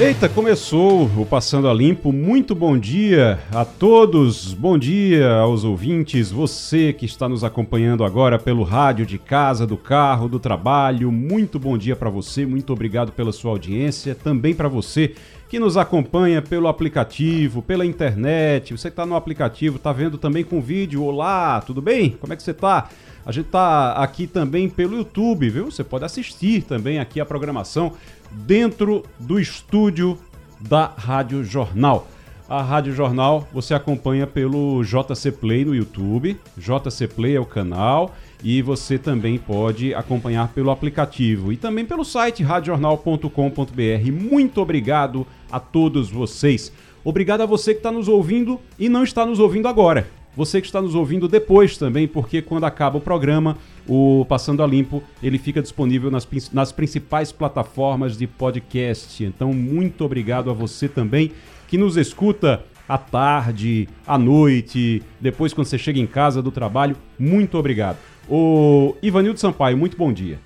Eita, começou o Passando a Limpo. Muito bom dia a todos. Bom dia aos ouvintes. Você que está nos acompanhando agora pelo rádio de casa, do carro, do trabalho. Muito bom dia para você. Muito obrigado pela sua audiência. Também para você que nos acompanha pelo aplicativo, pela internet. Você que está no aplicativo, está vendo também com vídeo. Olá, tudo bem? Como é que você está? A gente está aqui também pelo YouTube, viu? Você pode assistir também aqui a programação dentro do estúdio da Rádio Jornal. A Rádio Jornal você acompanha pelo JC Play no YouTube. JC Play é o canal e você também pode acompanhar pelo aplicativo e também pelo site radiojornal.com.br. Muito obrigado a todos vocês. Obrigado a você que está nos ouvindo e não está nos ouvindo agora. Você que está nos ouvindo depois também, porque quando acaba o programa, o Passando a Limpo, ele fica disponível nas, nas principais plataformas de podcast. Então, muito obrigado a você também que nos escuta à tarde, à noite, depois quando você chega em casa do trabalho. Muito obrigado. O Ivanildo Sampaio, muito bom dia.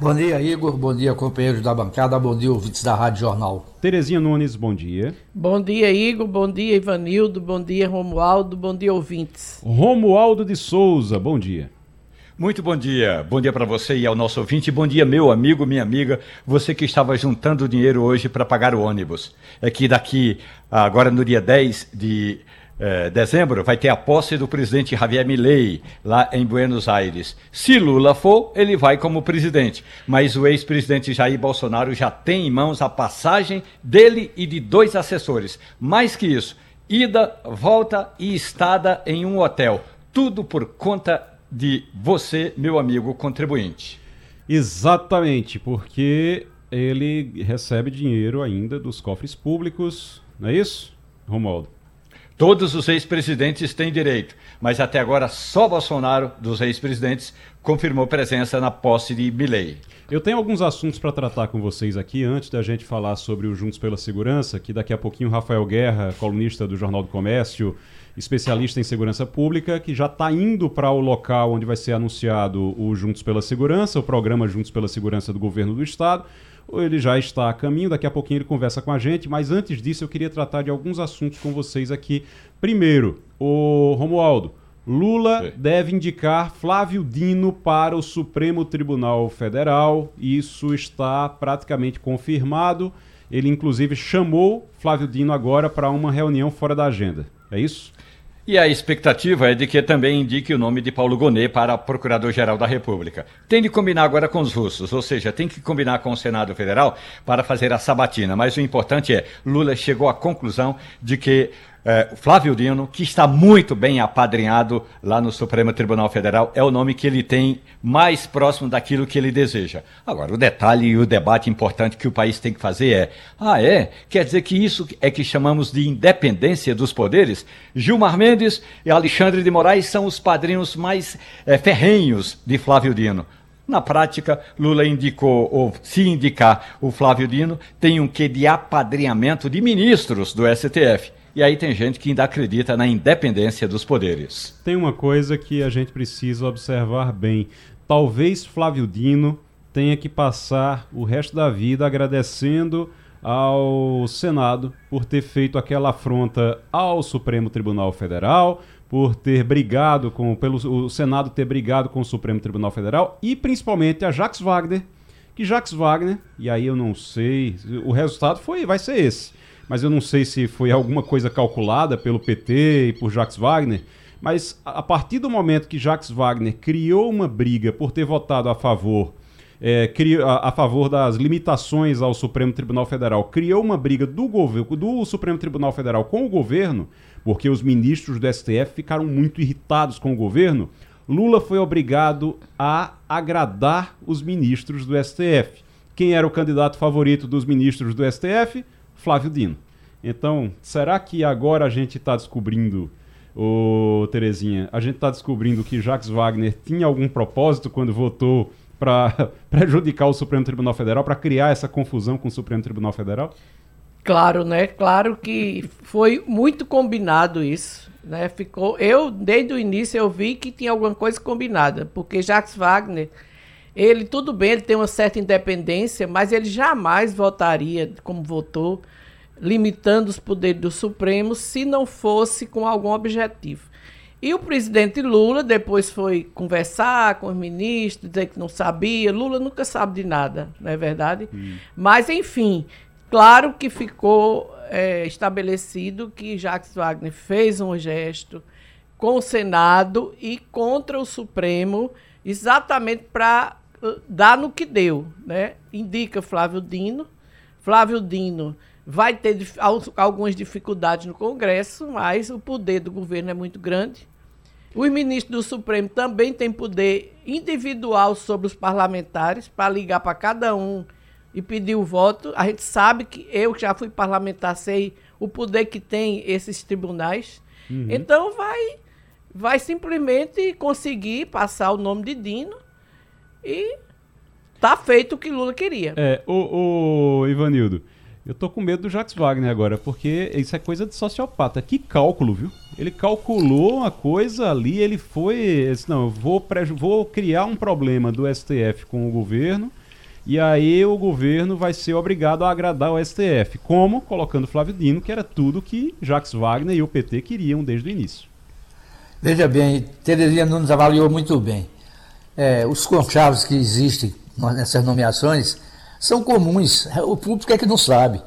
Bom dia, Igor. Bom dia, companheiros da bancada. Bom dia, ouvintes da Rádio Jornal. Terezinha Nunes, bom dia. Bom dia, Igor. Bom dia, Ivanildo. Bom dia, Romualdo. Bom dia, ouvintes. Romualdo de Souza, bom dia. Muito bom dia. Bom dia para você e ao nosso ouvinte. Bom dia, meu amigo, minha amiga. Você que estava juntando dinheiro hoje para pagar o ônibus. É que daqui, agora no dia 10 de é, dezembro, vai ter a posse do presidente Javier Milei lá em Buenos Aires. Se Lula for, ele vai como presidente. Mas o ex-presidente Jair Bolsonaro já tem em mãos a passagem dele e de dois assessores. Mais que isso, ida, volta e estada em um hotel. Tudo por conta de você, meu amigo contribuinte. Exatamente, porque ele recebe dinheiro ainda dos cofres públicos, não é isso, Romualdo? Todos os ex-presidentes têm direito, mas até agora só Bolsonaro, dos ex-presidentes, confirmou presença na posse de Milley. Eu tenho alguns assuntos para tratar com vocês aqui, antes da gente falar sobre o Juntos pela Segurança, que daqui a pouquinho Rafael Guerra, colunista do Jornal do Comércio, especialista em segurança pública, que já está indo para o local onde vai ser anunciado o Juntos pela Segurança, o programa Juntos pela Segurança do Governo do Estado ele já está a caminho, daqui a pouquinho ele conversa com a gente, mas antes disso eu queria tratar de alguns assuntos com vocês aqui. Primeiro, o Romualdo, Lula Sim. deve indicar Flávio Dino para o Supremo Tribunal Federal, isso está praticamente confirmado. Ele inclusive chamou Flávio Dino agora para uma reunião fora da agenda. É isso? E a expectativa é de que também indique o nome de Paulo Gonet para Procurador-Geral da República. Tem de combinar agora com os russos, ou seja, tem que combinar com o Senado Federal para fazer a sabatina. Mas o importante é, Lula chegou à conclusão de que é, Flávio Dino, que está muito bem apadrinhado lá no Supremo Tribunal Federal, é o nome que ele tem mais próximo daquilo que ele deseja. Agora, o detalhe e o debate importante que o país tem que fazer é: ah, é? Quer dizer que isso é que chamamos de independência dos poderes? Gilmar Mendes e Alexandre de Moraes são os padrinhos mais é, ferrenhos de Flávio Dino. Na prática, Lula indicou, ou se indicar o Flávio Dino, tem um quê de apadrinhamento de ministros do STF. E aí tem gente que ainda acredita na independência dos poderes. Tem uma coisa que a gente precisa observar bem. Talvez Flávio Dino tenha que passar o resto da vida agradecendo ao Senado por ter feito aquela afronta ao Supremo Tribunal Federal, por ter brigado com pelo o Senado ter brigado com o Supremo Tribunal Federal e principalmente a Jacques Wagner, que Jacques Wagner, e aí eu não sei, o resultado foi vai ser esse mas eu não sei se foi alguma coisa calculada pelo PT e por Jacques Wagner. Mas a partir do momento que Jacques Wagner criou uma briga por ter votado a favor é, criou, a, a, favor das limitações ao Supremo Tribunal Federal, criou uma briga do, governo, do Supremo Tribunal Federal com o governo, porque os ministros do STF ficaram muito irritados com o governo, Lula foi obrigado a agradar os ministros do STF. Quem era o candidato favorito dos ministros do STF? Flávio Dino. Então, será que agora a gente está descobrindo ô Terezinha, a gente está descobrindo que Jacques Wagner tinha algum propósito quando votou para prejudicar o Supremo Tribunal Federal, para criar essa confusão com o Supremo Tribunal Federal? Claro, né? Claro que foi muito combinado isso, né? Ficou, eu desde o início eu vi que tinha alguma coisa combinada, porque Jacques Wagner, ele tudo bem, ele tem uma certa independência, mas ele jamais votaria como votou, limitando os poderes do Supremo, se não fosse com algum objetivo. E o presidente Lula depois foi conversar com os ministros, dizer que não sabia. Lula nunca sabe de nada, não é verdade? Hum. Mas, enfim, claro que ficou é, estabelecido que Jacques Wagner fez um gesto com o Senado e contra o Supremo, exatamente para dar no que deu. Né? Indica Flávio Dino. Flávio Dino vai ter algumas dificuldades no Congresso, mas o poder do governo é muito grande. Os ministros do Supremo também têm poder individual sobre os parlamentares para ligar para cada um e pedir o voto. A gente sabe que eu que já fui parlamentar sei o poder que tem esses tribunais. Uhum. Então vai vai simplesmente conseguir passar o nome de Dino e tá feito o que Lula queria. É, o, o Ivanildo, eu tô com medo do Jacques Wagner agora, porque isso é coisa de sociopata. Que cálculo, viu? Ele calculou uma coisa ali, ele foi. Disse, não, eu vou, vou criar um problema do STF com o governo, e aí o governo vai ser obrigado a agradar o STF. Como? Colocando Flávio Dino, que era tudo que Jacques Wagner e o PT queriam desde o início. Veja bem, Terezinha Nunes avaliou muito bem. É, os conchavos que existem nessas nomeações são comuns. O público é que não sabe,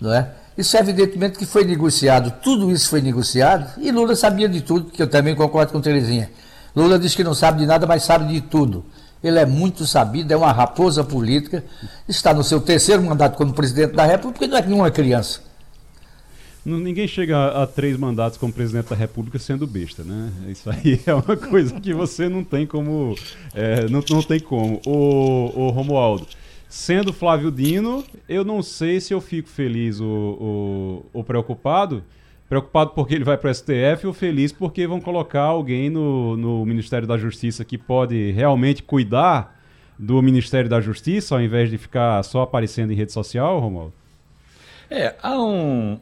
não é? Isso evidentemente que foi negociado, tudo isso foi negociado e Lula sabia de tudo, que eu também concordo com Terezinha. Lula diz que não sabe de nada, mas sabe de tudo. Ele é muito sabido, é uma raposa política, está no seu terceiro mandato como presidente da República e não é nenhuma criança. Ninguém chega a, três mandatos como presidente da República sendo besta, né? Isso aí é uma coisa que você não tem como. É, não, não tem como. O, o Romualdo, Sendo Flávio Dino, eu não sei se eu fico feliz ou, ou, ou preocupado. Preocupado porque ele vai para o STF ou feliz porque vão colocar alguém no, no Ministério da Justiça que pode realmente cuidar do Ministério da Justiça ao invés de ficar só aparecendo em rede social, Romualdo? É, há um,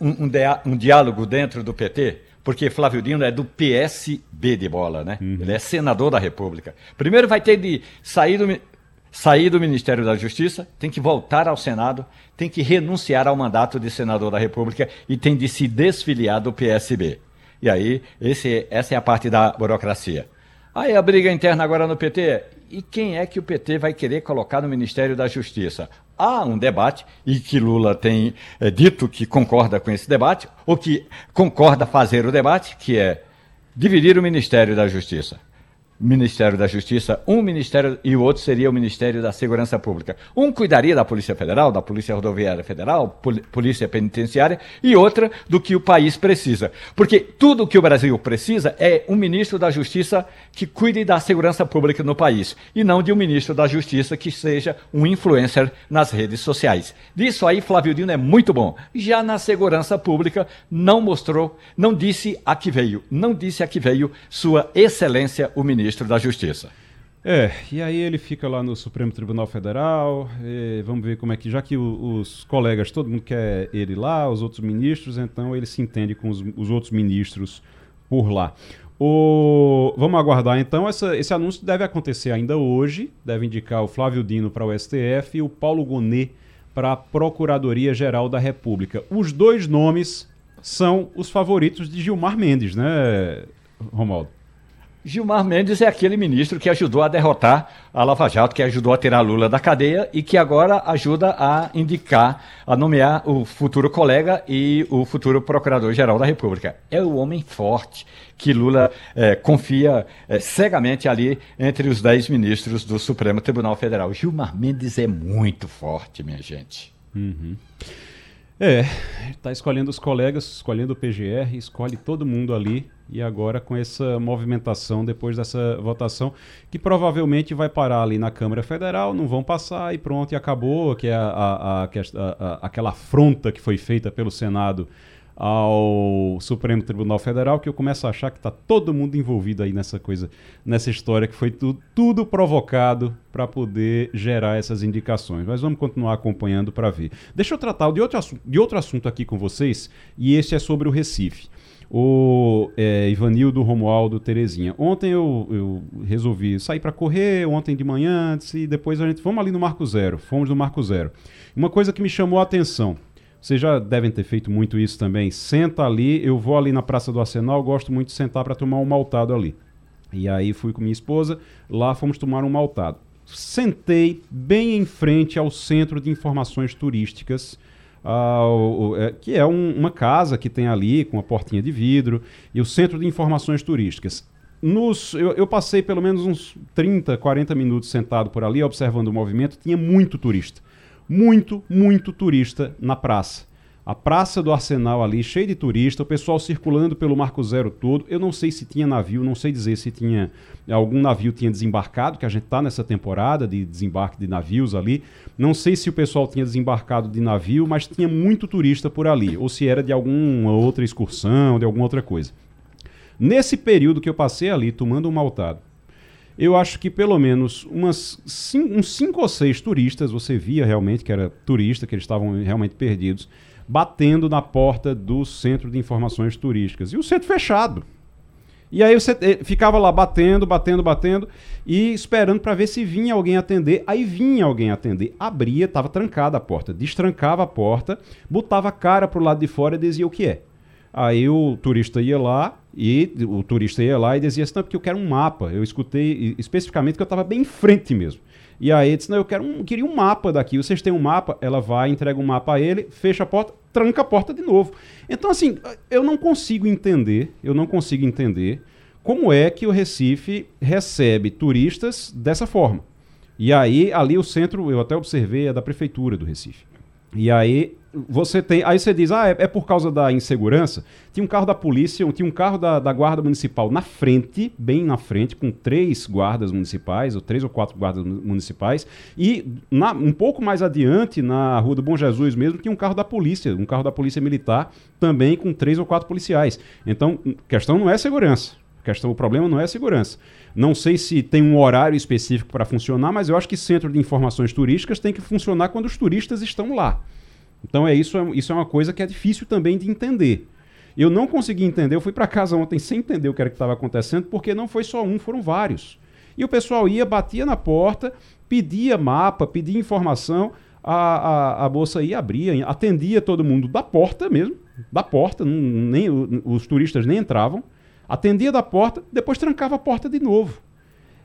um, um, um diálogo dentro do PT porque Flávio Dino é do PSB de bola, né? Uhum. Ele é senador da República. Primeiro vai ter de sair do sair do Ministério da Justiça, tem que voltar ao Senado, tem que renunciar ao mandato de senador da República e tem de se desfiliar do PSB. E aí, esse, essa é a parte da burocracia. Aí a briga interna agora no PT. E quem é que o PT vai querer colocar no Ministério da Justiça? Há um debate, e que Lula tem é, dito que concorda com esse debate, ou que concorda fazer o debate, que é dividir o Ministério da Justiça. Ministério da Justiça, um ministério e o outro seria o Ministério da Segurança Pública. Um cuidaria da Polícia Federal, da Polícia Rodoviária Federal, Pol Polícia Penitenciária e outra do que o país precisa. Porque tudo que o Brasil precisa é um ministro da Justiça que cuide da segurança pública no país e não de um ministro da Justiça que seja um influencer nas redes sociais. Disso aí Flávio Dino é muito bom. Já na segurança pública não mostrou, não disse a que veio, não disse a que veio sua excelência o ministro ministro da Justiça. É, e aí ele fica lá no Supremo Tribunal Federal, vamos ver como é que, já que o, os colegas, todo mundo quer ele lá, os outros ministros, então ele se entende com os, os outros ministros por lá. O, vamos aguardar então, essa, esse anúncio deve acontecer ainda hoje, deve indicar o Flávio Dino para o STF e o Paulo Gonet para a Procuradoria-Geral da República. Os dois nomes são os favoritos de Gilmar Mendes, né, Romaldo? Gilmar Mendes é aquele ministro que ajudou a derrotar a Lava Jato, que ajudou a tirar Lula da cadeia e que agora ajuda a indicar, a nomear o futuro colega e o futuro procurador-geral da República. É o homem forte que Lula é, confia é, cegamente ali entre os dez ministros do Supremo Tribunal Federal. Gilmar Mendes é muito forte, minha gente. Uhum. É, está escolhendo os colegas, escolhendo o PGR, escolhe todo mundo ali e agora com essa movimentação depois dessa votação que provavelmente vai parar ali na Câmara Federal, não vão passar e pronto, e acabou, que é a, a, a, aquela afronta que foi feita pelo Senado ao Supremo Tribunal Federal que eu começo a achar que está todo mundo envolvido aí nessa coisa, nessa história que foi tu, tudo provocado para poder gerar essas indicações. Mas vamos continuar acompanhando para ver. Deixa eu tratar de outro, de outro assunto aqui com vocês e esse é sobre o Recife o é, Ivanildo Romualdo Terezinha. Ontem eu, eu resolvi sair para correr, ontem de manhã, e depois a gente vamos ali no Marco Zero, fomos no Marco Zero. Uma coisa que me chamou a atenção, vocês já devem ter feito muito isso também. Senta ali, eu vou ali na Praça do Arsenal, gosto muito de sentar para tomar um maltado ali. E aí fui com minha esposa, lá fomos tomar um maltado. Sentei bem em frente ao Centro de Informações Turísticas, uh, é, que é um, uma casa que tem ali com uma portinha de vidro, e o Centro de Informações Turísticas. Nos, eu, eu, passei pelo menos uns 30, 40 minutos sentado por ali, observando o movimento. Tinha muito turista. Muito, muito turista na praça a praça do Arsenal ali, cheia de turista, o pessoal circulando pelo Marco Zero todo. Eu não sei se tinha navio, não sei dizer se tinha algum navio tinha desembarcado, que a gente está nessa temporada de desembarque de navios ali. Não sei se o pessoal tinha desembarcado de navio, mas tinha muito turista por ali, ou se era de alguma outra excursão, de alguma outra coisa. Nesse período que eu passei ali tomando um maltado, eu acho que pelo menos umas cinco, uns cinco ou seis turistas, você via realmente que era turista, que eles estavam realmente perdidos batendo na porta do Centro de Informações Turísticas. E o centro fechado. E aí você eh, ficava lá batendo, batendo, batendo e esperando para ver se vinha alguém atender. Aí vinha alguém atender, abria, estava trancada a porta, destrancava a porta, botava a cara pro lado de fora e dizia o que é. Aí o turista ia lá e o turista ia lá e dizia assim, não, porque eu quero um mapa. Eu escutei especificamente que eu estava bem em frente mesmo. E aí ele disse: Não, eu quero um, queria um mapa daqui. Vocês têm um mapa? Ela vai, entrega um mapa a ele, fecha a porta, tranca a porta de novo. Então, assim, eu não consigo entender, eu não consigo entender como é que o Recife recebe turistas dessa forma. E aí, ali o centro, eu até observei, é da prefeitura do Recife. E aí você tem. Aí você diz, ah, é, é, por causa da insegurança. Tinha um carro da polícia, tinha um carro da, da guarda municipal na frente, bem na frente, com três guardas municipais, ou três ou quatro guardas municipais. E na, um pouco mais adiante, na Rua do Bom Jesus mesmo, tinha um carro da polícia, um carro da polícia militar, também com três ou quatro policiais. Então, questão não é segurança. Questão, o problema não é segurança. Não sei se tem um horário específico para funcionar, mas eu acho que centro de informações turísticas tem que funcionar quando os turistas estão lá. Então é isso, é, isso é uma coisa que é difícil também de entender. Eu não consegui entender, eu fui para casa ontem sem entender o que era que estava acontecendo, porque não foi só um, foram vários. E o pessoal ia, batia na porta, pedia mapa, pedia informação, a, a, a moça ia, abria, atendia todo mundo da porta mesmo, da porta, nem, os turistas nem entravam, atendia da porta, depois trancava a porta de novo.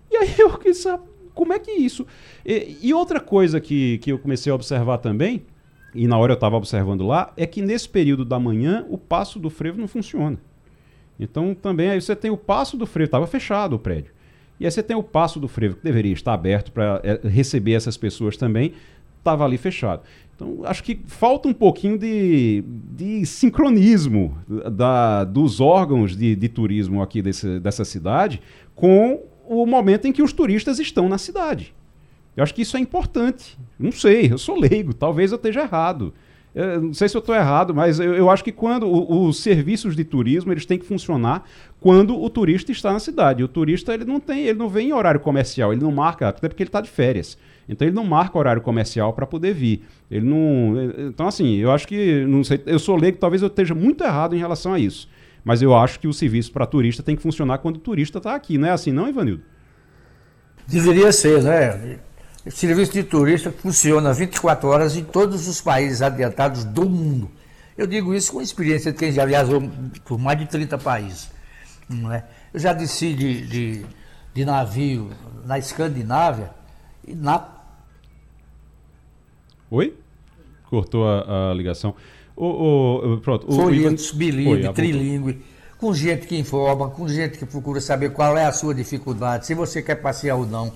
E aí eu quis saber, como é que isso... E, e outra coisa que, que eu comecei a observar também, e na hora eu estava observando lá, é que nesse período da manhã o passo do frevo não funciona. Então também aí você tem o passo do frevo, estava fechado o prédio. E aí você tem o passo do frevo, que deveria estar aberto para é, receber essas pessoas também, estava ali fechado. Então acho que falta um pouquinho de, de sincronismo da, dos órgãos de, de turismo aqui desse, dessa cidade com o momento em que os turistas estão na cidade. Eu acho que isso é importante. Não sei, eu sou leigo, talvez eu esteja errado. Eu não sei se eu estou errado, mas eu, eu, acho que quando os serviços de turismo eles têm que funcionar quando o turista está na cidade. O turista ele não tem, ele não vem em horário comercial, ele não marca, até porque ele está de férias. Então ele não marca horário comercial para poder vir. Ele não. Então assim, eu acho que não sei, eu sou leigo, talvez eu esteja muito errado em relação a isso. Mas eu acho que o serviço para turista tem que funcionar quando o turista está aqui, não é assim, não, Ivanildo? Deveria ser, né? O serviço de turista funciona 24 horas em todos os países adiantados do mundo. Eu digo isso com experiência de quem já viajou por mais de 30 países. Não é? Eu já desci de, de, de navio na Escandinávia e na. Oi? Cortou a, a ligação. O, o, pronto, o, Folhetos, bilíngue, trilingue, com gente que informa, com gente que procura saber qual é a sua dificuldade, se você quer passear ou não.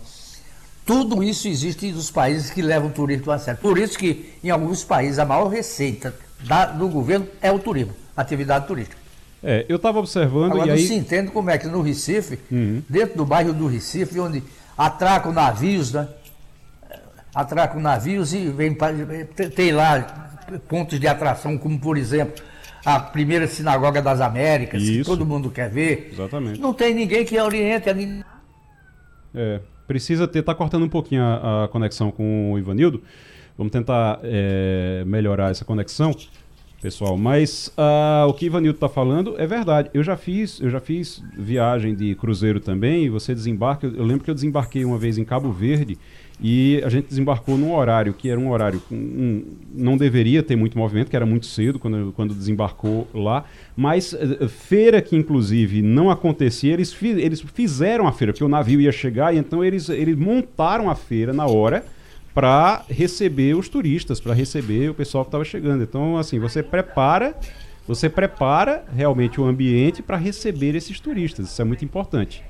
Tudo isso existe nos países que levam o turismo a sério. Por isso que, em alguns países, a maior receita da, do governo é o turismo, a atividade turística. É, eu estava observando Agora, e não aí... se entende como é que no Recife, uhum. dentro do bairro do Recife, onde atracam navios, né? Atracam navios e vem, tem lá pontos de atração, como por exemplo a primeira sinagoga das Américas, Isso. que todo mundo quer ver. Exatamente. Não tem ninguém que oriente. É, precisa ter, tá cortando um pouquinho a, a conexão com o Ivanildo. Vamos tentar é, melhorar essa conexão, pessoal. Mas uh, o que Ivanildo está falando é verdade. Eu já fiz, eu já fiz viagem de cruzeiro também. Você desembarca. Eu lembro que eu desembarquei uma vez em Cabo Verde e a gente desembarcou num horário que era um horário um, não deveria ter muito movimento, que era muito cedo quando, quando desembarcou lá, mas uh, feira que inclusive não acontecia, eles, fi, eles fizeram a feira, porque o navio ia chegar, e então eles, eles montaram a feira na hora para receber os turistas, para receber o pessoal que estava chegando. Então, assim, você prepara, você prepara realmente o ambiente para receber esses turistas. Isso é muito importante.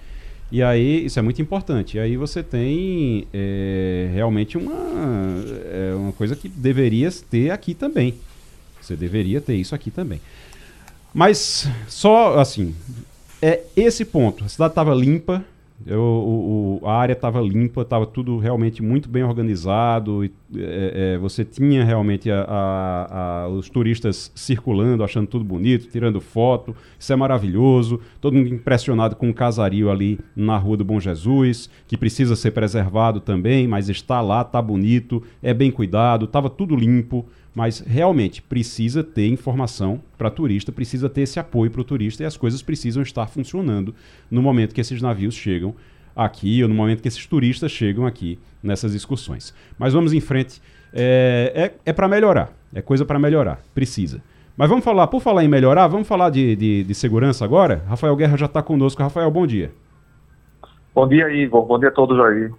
E aí, isso é muito importante. E aí você tem é, realmente uma, é, uma coisa que deveria ter aqui também. Você deveria ter isso aqui também. Mas só assim, é esse ponto. A cidade estava limpa, eu, o, o, a área estava limpa, estava tudo realmente muito bem organizado. E, é, é, você tinha realmente a, a, a, os turistas circulando, achando tudo bonito, tirando foto. Isso é maravilhoso. Todo mundo impressionado com o casario ali na Rua do Bom Jesus, que precisa ser preservado também, mas está lá, está bonito, é bem cuidado, estava tudo limpo. Mas realmente precisa ter informação para turista, precisa ter esse apoio para o turista e as coisas precisam estar funcionando no momento que esses navios chegam aqui ou no momento que esses turistas chegam aqui nessas excursões. Mas vamos em frente. É, é, é para melhorar, é coisa para melhorar, precisa. Mas vamos falar, por falar em melhorar, vamos falar de, de, de segurança agora? Rafael Guerra já está conosco. Rafael, bom dia. Bom dia, Igor. Bom dia a todos aí.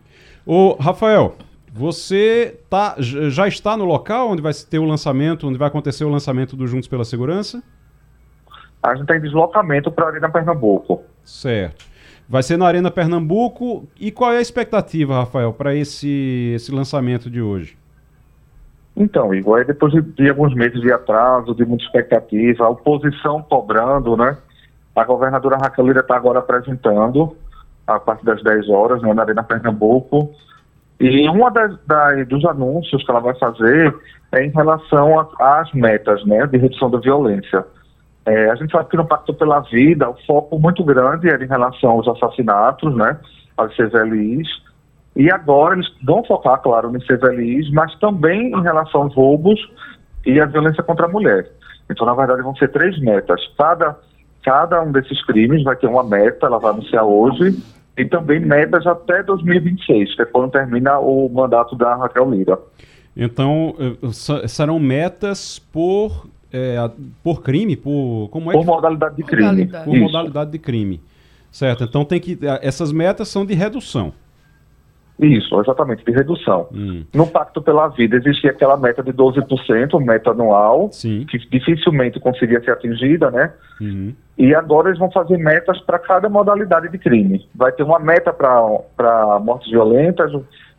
Ô, Rafael, você tá, já está no local onde vai ter o lançamento, onde vai acontecer o lançamento do Juntos pela Segurança? A gente tem deslocamento para a Arena Pernambuco. Certo. Vai ser na Arena Pernambuco. E qual é a expectativa, Rafael, para esse, esse lançamento de hoje? Então, Igor, depois de, de, alguns meses de atraso, de muita expectativa, a oposição cobrando, né? A governadora Raquel Lira está agora apresentando, a partir das 10 horas, né, na Arena Pernambuco, e um dos anúncios que ela vai fazer é em relação às metas né, de redução da violência. É, a gente sabe que no Pacto pela Vida o foco muito grande era em relação aos assassinatos, né, aos CVLIs, e agora eles vão focar, claro, nos CVLIs, mas também em relação aos roubos e à violência contra a mulher. Então, na verdade, vão ser três metas. Cada, cada um desses crimes vai ter uma meta, ela vai anunciar hoje, e também metas até 2026, que é quando termina o mandato da Raquel Lira. Então, eh, serão metas por, é, por crime? Por, como é por que... modalidade de crime. Modalidade. Por Isso. modalidade de crime. Certo, então tem que. Essas metas são de redução. Isso, exatamente, de redução. Hum. No Pacto pela Vida existia aquela meta de 12%, meta anual, Sim. que dificilmente conseguia ser atingida, né? Uhum. E agora eles vão fazer metas para cada modalidade de crime. Vai ter uma meta para mortes violentas,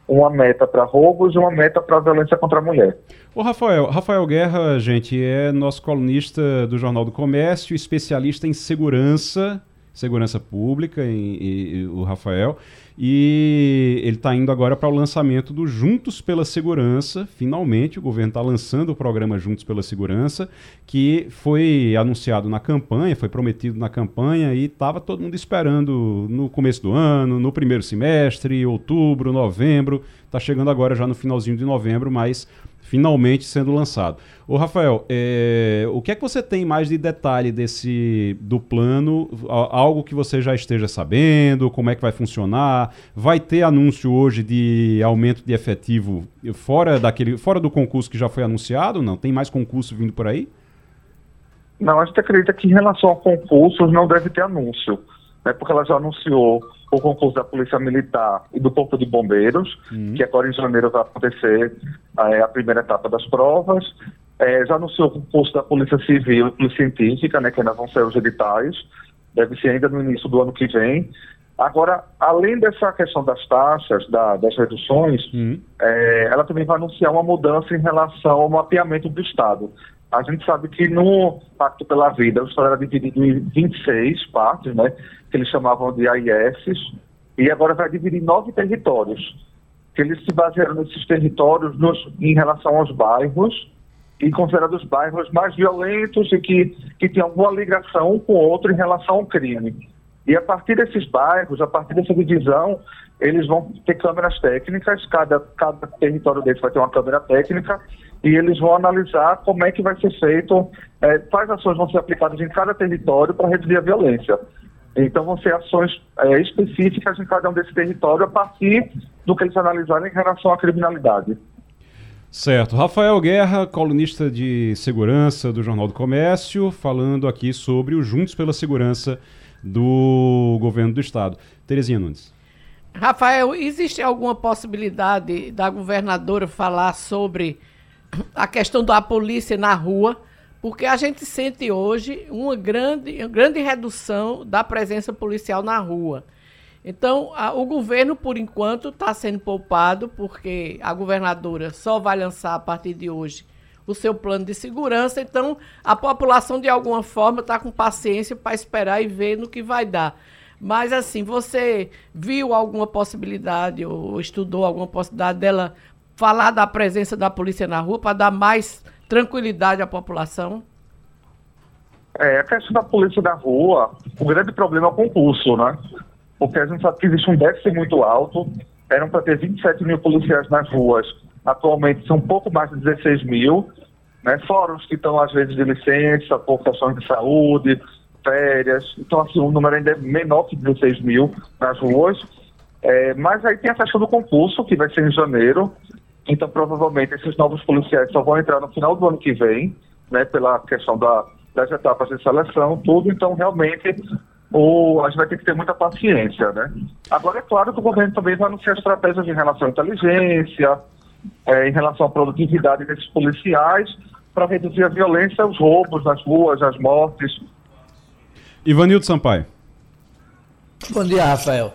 uma meta para roubos e uma meta para violência contra a mulher. O Rafael, Rafael Guerra, gente, é nosso colunista do Jornal do Comércio, especialista em segurança, segurança pública, e, e o Rafael. E ele está indo agora para o lançamento do Juntos pela Segurança. Finalmente, o governo está lançando o programa Juntos pela Segurança, que foi anunciado na campanha, foi prometido na campanha e estava todo mundo esperando no começo do ano, no primeiro semestre, outubro, novembro. Está chegando agora já no finalzinho de novembro, mas finalmente sendo lançado. Ô Rafael, é, o que é que você tem mais de detalhe desse do plano? Algo que você já esteja sabendo? Como é que vai funcionar? Vai ter anúncio hoje de aumento de efetivo fora daquele, fora do concurso que já foi anunciado? Não tem mais concurso vindo por aí? Não, a gente acredita que em relação a concursos não deve ter anúncio, né? Porque ela já anunciou o concurso da Polícia Militar e do Corpo de Bombeiros, uhum. que agora em janeiro vai acontecer é, a primeira etapa das provas. É, já anunciou o concurso da Polícia Civil e Polícia Científica, né, que ainda vão ser os editais, deve ser ainda no início do ano que vem. Agora, além dessa questão das taxas, da, das reduções, uhum. é, ela também vai anunciar uma mudança em relação ao mapeamento do Estado. A gente sabe que no Pacto pela Vida, o Estado era dividido em 26 partes, né, que eles chamavam de AIS, e agora vai dividir nove territórios, que eles se basearam nesses territórios nos, em relação aos bairros e considerados bairros mais violentos e que, que tem alguma ligação um com o outro em relação ao crime. E a partir desses bairros, a partir dessa divisão, eles vão ter câmeras técnicas, cada, cada território deles vai ter uma câmera técnica, e eles vão analisar como é que vai ser feito, é, quais ações vão ser aplicadas em cada território para reduzir a violência. Então vão ser ações é, específicas em cada um desse território a partir do que eles analisarem em relação à criminalidade. Certo. Rafael Guerra, colunista de segurança do Jornal do Comércio, falando aqui sobre o Juntos pela Segurança do governo do estado. Terezinha Nunes. Rafael, existe alguma possibilidade da governadora falar sobre a questão da polícia na rua? Porque a gente sente hoje uma grande, uma grande redução da presença policial na rua. Então, a, o governo, por enquanto, está sendo poupado, porque a governadora só vai lançar a partir de hoje o seu plano de segurança. Então, a população, de alguma forma, está com paciência para esperar e ver no que vai dar. Mas, assim, você viu alguma possibilidade ou estudou alguma possibilidade dela falar da presença da polícia na rua para dar mais tranquilidade à população? É, a questão da polícia na rua, o grande problema é o concurso, né? Porque a gente sabe que existe um déficit muito alto, eram para ter 27 mil policiais nas ruas, atualmente são pouco mais de 16 mil, né? Fora os que estão, às vezes, de licença, por questões de saúde, férias. Então, assim, o número ainda é menor que 16 mil nas ruas. É, mas aí tem a questão do concurso, que vai ser em janeiro. Então, provavelmente, esses novos policiais só vão entrar no final do ano que vem, né? Pela questão da, das etapas de seleção, tudo. Então, realmente, o, a gente vai ter que ter muita paciência, né? Agora, é claro que o governo também vai anunciar estratégias em relação à inteligência, é, em relação à produtividade desses policiais, para reduzir a violência, os roubos nas ruas, as mortes. Ivanildo Sampaio. Bom dia, Rafael.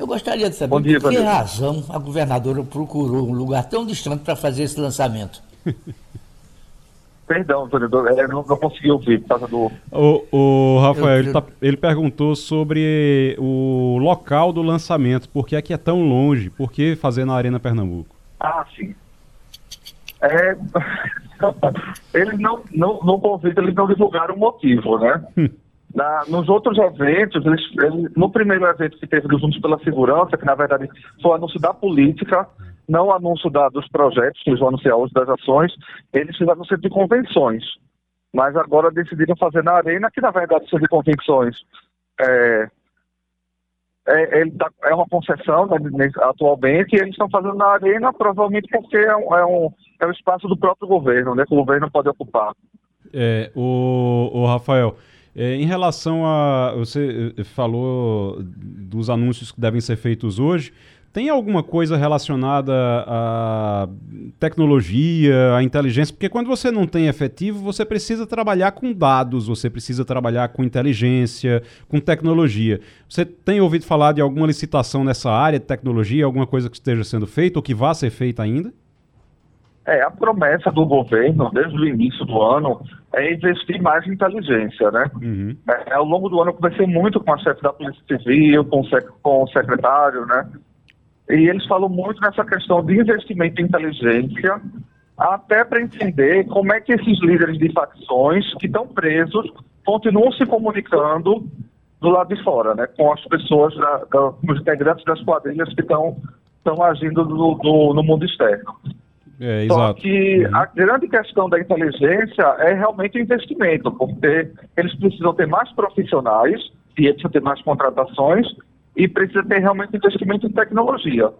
Eu gostaria de saber dia, por que razão a governadora procurou um lugar tão distante para fazer esse lançamento. Perdão, vereador, é, não, não consegui ouvir por causa do. O, o Rafael, eu... ele, tá, ele, perguntou sobre o local do lançamento, por que é que é tão longe, por que fazer na Arena Pernambuco? Ah, sim. É, eles não, não, no convite, eles não divulgaram o motivo, né? Na, nos outros eventos, eles, eles, no primeiro evento que teve dos Juntos pela Segurança, que na verdade foi anúncio da política, não anúncio da, dos projetos que eles vão anunciar hoje, das ações, eles fizeram centro de convenções. Mas agora decidiram fazer na Arena, que na verdade o centro de convenções é, é, tá, é uma concessão né, atualmente, e eles estão fazendo na Arena, provavelmente porque é um, é um, é um espaço do próprio governo, né, que o governo pode ocupar. É, o, o Rafael, é, em relação a. Você eh, falou dos anúncios que devem ser feitos hoje. Tem alguma coisa relacionada à tecnologia, à inteligência? Porque quando você não tem efetivo, você precisa trabalhar com dados, você precisa trabalhar com inteligência, com tecnologia. Você tem ouvido falar de alguma licitação nessa área de tecnologia, alguma coisa que esteja sendo feita ou que vá ser feita ainda? É, a promessa do governo, desde o início do ano, é investir mais em inteligência, né? Uhum. É, ao longo do ano, eu conversei muito com a chefe da Polícia Civil, com o, sec com o secretário, né? E eles falam muito nessa questão de investimento em inteligência, até para entender como é que esses líderes de facções que estão presos continuam se comunicando do lado de fora, né? Com as pessoas, da, da, os integrantes das quadrilhas que estão agindo do, do, no mundo externo. É, Só exato. que uhum. a grande questão da inteligência é realmente o investimento, porque eles precisam ter mais profissionais, e eles precisam ter mais contratações, e precisa ter realmente investimento em tecnologia.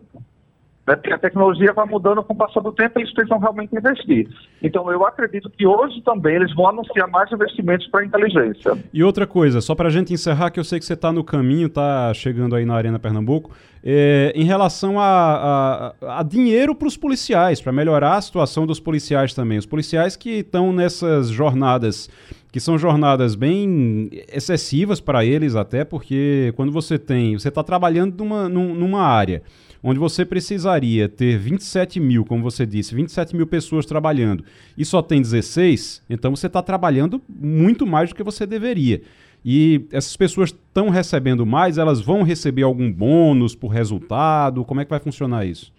Né? Porque a tecnologia vai mudando com o passar do tempo e eles precisam realmente investir. Então, eu acredito que hoje também eles vão anunciar mais investimentos para a inteligência. E outra coisa, só para a gente encerrar, que eu sei que você está no caminho, está chegando aí na Arena Pernambuco, é, em relação a, a, a dinheiro para os policiais, para melhorar a situação dos policiais também. Os policiais que estão nessas jornadas que são jornadas bem excessivas para eles até, porque quando você tem, você está trabalhando numa, numa área onde você precisaria ter 27 mil, como você disse, 27 mil pessoas trabalhando e só tem 16, então você está trabalhando muito mais do que você deveria. E essas pessoas estão recebendo mais, elas vão receber algum bônus por resultado? Como é que vai funcionar isso?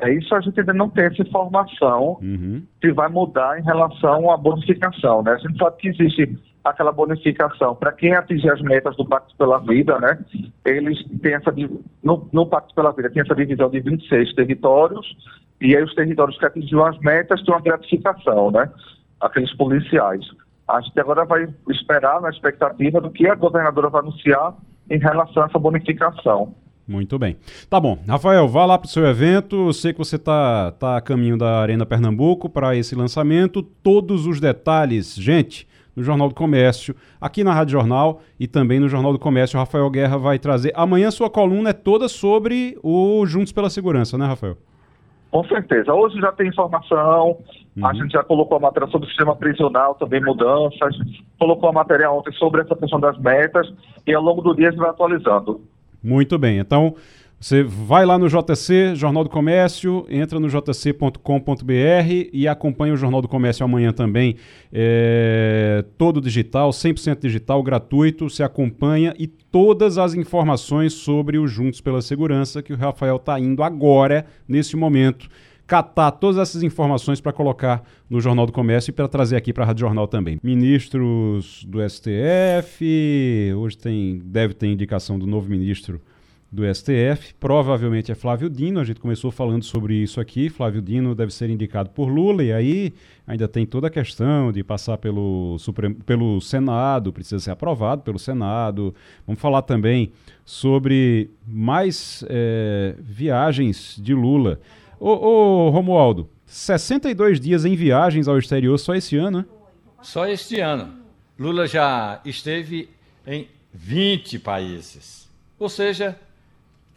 É isso a gente ainda não tem essa informação Uhum. se vai mudar em relação à bonificação, né? A gente sabe que existe aquela bonificação para quem atingir as metas do Pacto pela Vida, né? Eles têm essa no, no Pacto pela Vida tem essa divisão de 26 territórios e aí os territórios que atingiram as metas têm uma gratificação, né? Aqueles policiais. A gente agora vai esperar na expectativa do que a governadora vai anunciar em relação a essa bonificação. Muito bem. Tá bom. Rafael, vá lá pro seu evento. Eu sei que você tá, tá a caminho da Arena Pernambuco para esse lançamento. Todos os detalhes, gente, no Jornal do Comércio, aqui na Rádio Jornal e também no Jornal do Comércio. O Rafael Guerra vai trazer. Amanhã sua coluna é toda sobre o Juntos pela Segurança, né, Rafael? Com certeza. Hoje já tem informação, a gente já colocou a matéria sobre o sistema prisional, também mudanças, colocou a matéria ontem sobre essa questão das metas e ao longo do dia a gente vai atualizando. Muito bem. Então, você vai lá no JC, Jornal do Comércio, entra no jc.com.br e acompanha o Jornal do Comércio amanhã também. É, todo digital, 100% digital, gratuito. Você acompanha e todas as informações sobre o Juntos pela Segurança que o Rafael está indo agora, nesse momento, catar todas essas informações para colocar no Jornal do Comércio e para trazer aqui para a Rádio Jornal também. Ministros do STF, hoje tem, deve ter indicação do novo ministro do STF, provavelmente é Flávio Dino, a gente começou falando sobre isso aqui, Flávio Dino deve ser indicado por Lula, e aí ainda tem toda a questão de passar pelo, Supremo, pelo Senado, precisa ser aprovado pelo Senado, vamos falar também sobre mais é, viagens de Lula. Ô, ô Romualdo, 62 dias em viagens ao exterior só esse ano, né? Só este ano. Lula já esteve em 20 países. Ou seja,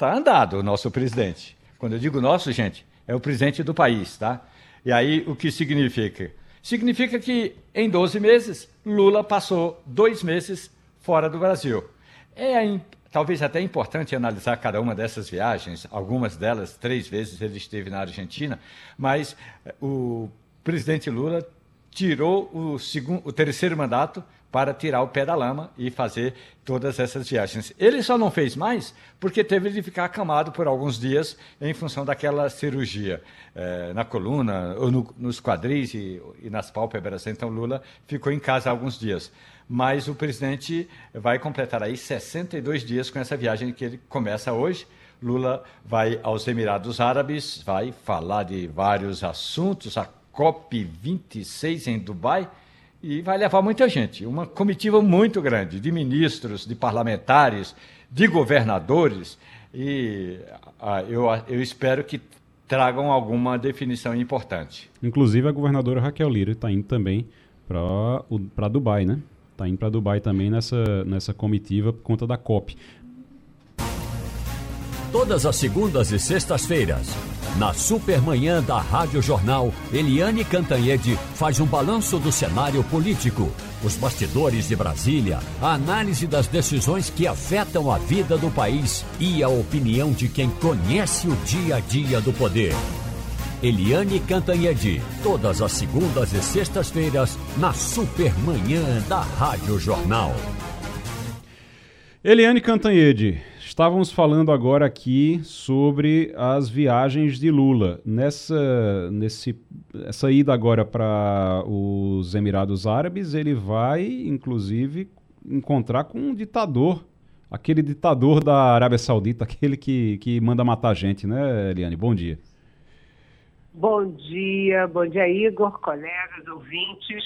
está andado o nosso presidente. Quando eu digo nosso, gente, é o presidente do país, tá? E aí o que significa? Significa que em 12 meses, Lula passou dois meses fora do Brasil. É talvez até importante analisar cada uma dessas viagens, algumas delas, três vezes ele esteve na Argentina, mas eh, o presidente Lula tirou o, segundo, o terceiro mandato para tirar o pé da lama e fazer todas essas viagens. Ele só não fez mais porque teve de ficar acamado por alguns dias em função daquela cirurgia eh, na coluna, ou no- nos quadris e, e nas pálpebras. Então Lula ficou em casa alguns dias. Mas o presidente vai completar aí 62 dias com essa viagem que ele começa hoje. Lula vai aos Emirados Árabes, vai falar de vários assuntos, a COP26 em Dubai, e vai levar muita gente, uma comitiva muito grande de ministros, de parlamentares, de governadores, e ah, eu, eu espero que tragam alguma definição importante. Inclusive a governadora Raquel Lira está indo também para Dubai, né? Está indo para Dubai também nessa, nessa comitiva por conta da COP. Todas as segundas e sextas-feiras, na Supermanhã da Rádio Jornal, Eliane Cantanhede faz um balanço do cenário político, os bastidores de Brasília, a análise das decisões que afetam a vida do país e a opinião de quem conhece o dia a dia do poder. Eliane Cantanhede, todas as segundas e sextas-feiras, na Supermanhã da Rádio Jornal. Eliane Cantanhede, estávamos falando agora aqui sobre as viagens de Lula. Nessa, nesse, essa ida agora para os Emirados Árabes, ele vai, inclusive, encontrar com um ditador, aquele ditador da Arábia Saudita, aquele que, que manda matar gente, né, Eliane? Bom dia. Bom dia, bom dia, Igor, colegas, ouvintes.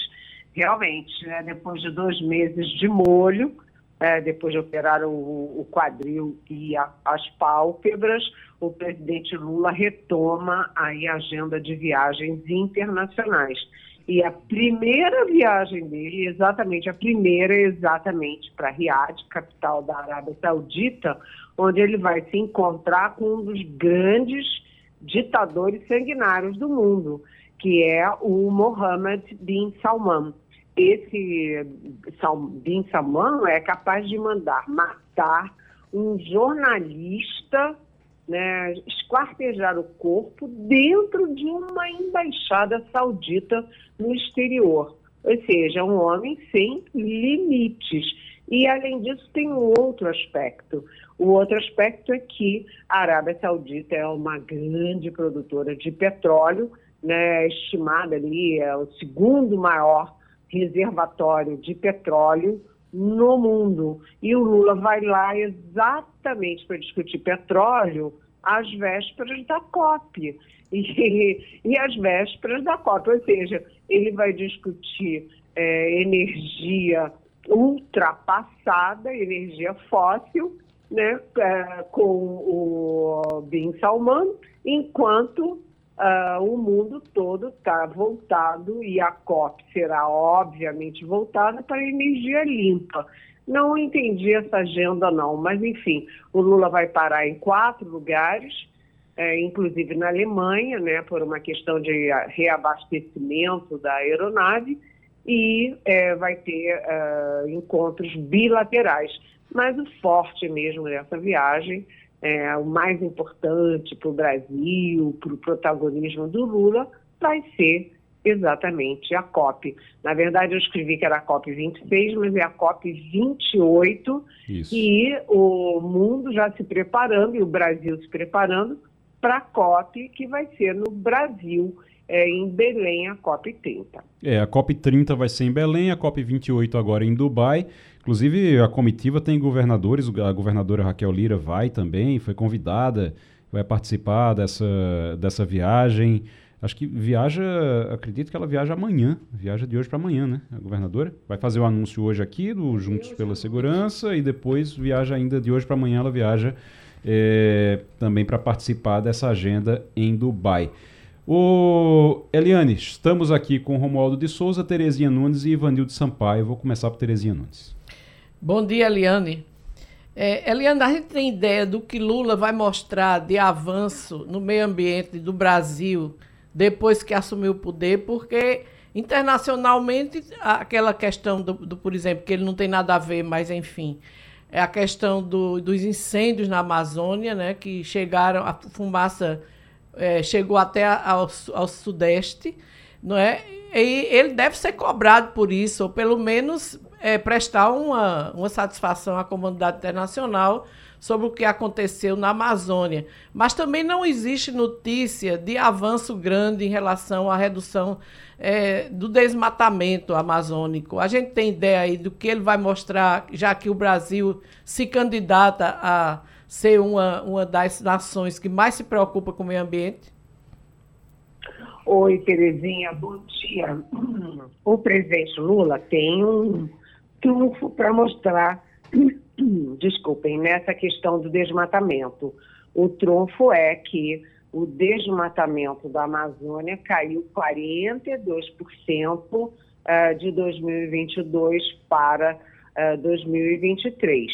Realmente, né, depois de dois meses de molho, é, depois de operar o, o quadril e a, as pálpebras, o presidente Lula retoma aí a agenda de viagens internacionais. E a primeira viagem dele, exatamente, a primeira é exatamente para Riad, capital da Arábia Saudita, onde ele vai se encontrar com um dos grandes ditadores sanguinários do mundo, que é o Mohammed bin Salman. Esse bin Salman é capaz de mandar matar um jornalista, né, esquartejar o corpo dentro de uma embaixada saudita no exterior. Ou seja, um homem sem limites. E, além disso, tem um outro aspecto. O outro aspecto é que a Arábia Saudita é uma grande produtora de petróleo, né, estimada ali, é o segundo maior reservatório de petróleo no mundo. E o Lula vai lá exatamente para discutir petróleo às vésperas da COP. E, e às vésperas da COP, ou seja, ele vai discutir é, energia ultrapassada, energia fóssil, né, é, com o Bin Salman, enquanto uh, o mundo todo está voltado e a COP será obviamente voltada para energia limpa. Não entendi essa agenda não, mas enfim, o Lula vai parar em quatro lugares, é, inclusive na Alemanha, né, por uma questão de reabastecimento da aeronave, e é, vai ter uh, encontros bilaterais. Mas o forte mesmo dessa viagem é, o mais importante para o Brasil, para o protagonismo do Lula, vai ser exatamente a COP. Na verdade, eu escrevi que era a COP 26, mas é a COP 28, Isso. e o mundo já se preparando, e o Brasil se preparando para a COP, que vai ser no Brasil, é, em Belém, a COP 30. É, a COP 30 vai ser em Belém, a COP 28 agora em Dubai. Inclusive, a comitiva tem governadores, a governadora Raquel Lira vai também, foi convidada, vai participar dessa, dessa viagem. Acho que viaja, acredito que ela viaja amanhã, viaja de hoje para amanhã, né? A governadora vai fazer o anúncio hoje aqui do Juntos pela Segurança e depois viaja ainda de hoje para amanhã, ela viaja é, também para participar dessa agenda em Dubai. O Eliane, estamos aqui com Romualdo de Souza, Terezinha Nunes e Ivanildo Sampaio. Vou começar por Terezinha Nunes. Bom dia, Eliane. É, Eliane, a gente tem ideia do que Lula vai mostrar de avanço no meio ambiente do Brasil depois que assumiu o poder, porque internacionalmente aquela questão do, do, por exemplo, que ele não tem nada a ver, mas enfim, é a questão do, dos incêndios na Amazônia, né, que chegaram, a fumaça é, chegou até ao, ao sudeste, não é? E ele deve ser cobrado por isso, ou pelo menos é, prestar uma, uma satisfação à comunidade internacional sobre o que aconteceu na Amazônia. Mas também não existe notícia de avanço grande em relação à redução é, do desmatamento amazônico. A gente tem ideia aí do que ele vai mostrar, já que o Brasil se candidata a ser uma, uma das nações que mais se preocupa com o meio ambiente? Oi, Terezinha, bom dia. O presidente Lula tem um trunfo para mostrar, desculpem, nessa questão do desmatamento. O trunfo é que o desmatamento da Amazônia caiu 42% eh, de 2022 para 2023.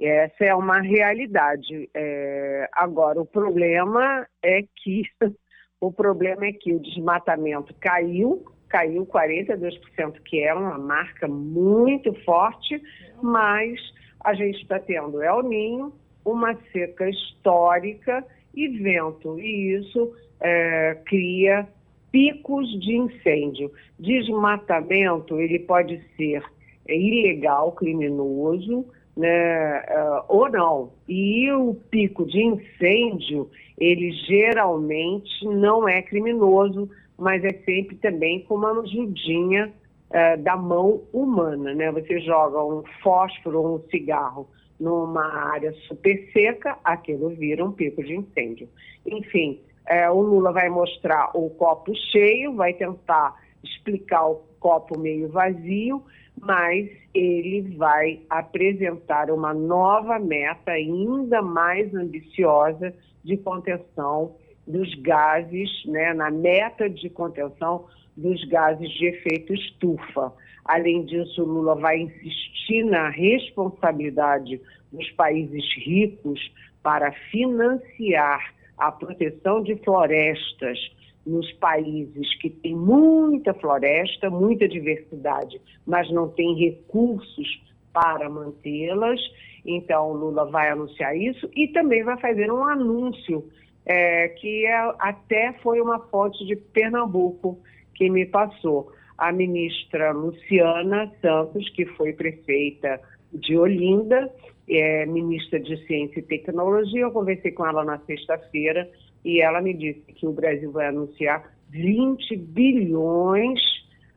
Eh, Essa é uma realidade. É, agora, o problema é que o problema é que o desmatamento caiu, caiu 42%, que é uma marca muito forte, mas a gente está tendo El Ninho, uma seca histórica e vento, e isso é, cria picos de incêndio. Desmatamento, ele pode ser ilegal, criminoso, né, uh, ou não. E o pico de incêndio, ele geralmente não é criminoso, mas é sempre também com uma ajudinha uh, da mão humana, né? Você joga um fósforo ou um cigarro numa área super seca, aquilo vira um pico de incêndio. Enfim, uh, o Lula vai mostrar o copo cheio, vai tentar explicar o copo meio vazio, mas ele vai apresentar uma nova meta ainda mais ambiciosa de contenção dos gases, né, na meta de contenção dos gases de efeito estufa. Além disso, Lula vai insistir na responsabilidade dos países ricos para financiar a proteção de florestas nos países que têm muita floresta, muita diversidade, mas não têm recursos para mantê-las. Então, Lula vai anunciar isso e também vai fazer um anúncio é, que é, até foi uma fonte de Pernambuco que me passou. A ministra Luciana Santos, que foi prefeita de Olinda, é ministra de Ciência e Tecnologia. Eu conversei com ela na sexta-feira e ela me disse que o Brasil vai anunciar 20 bilhões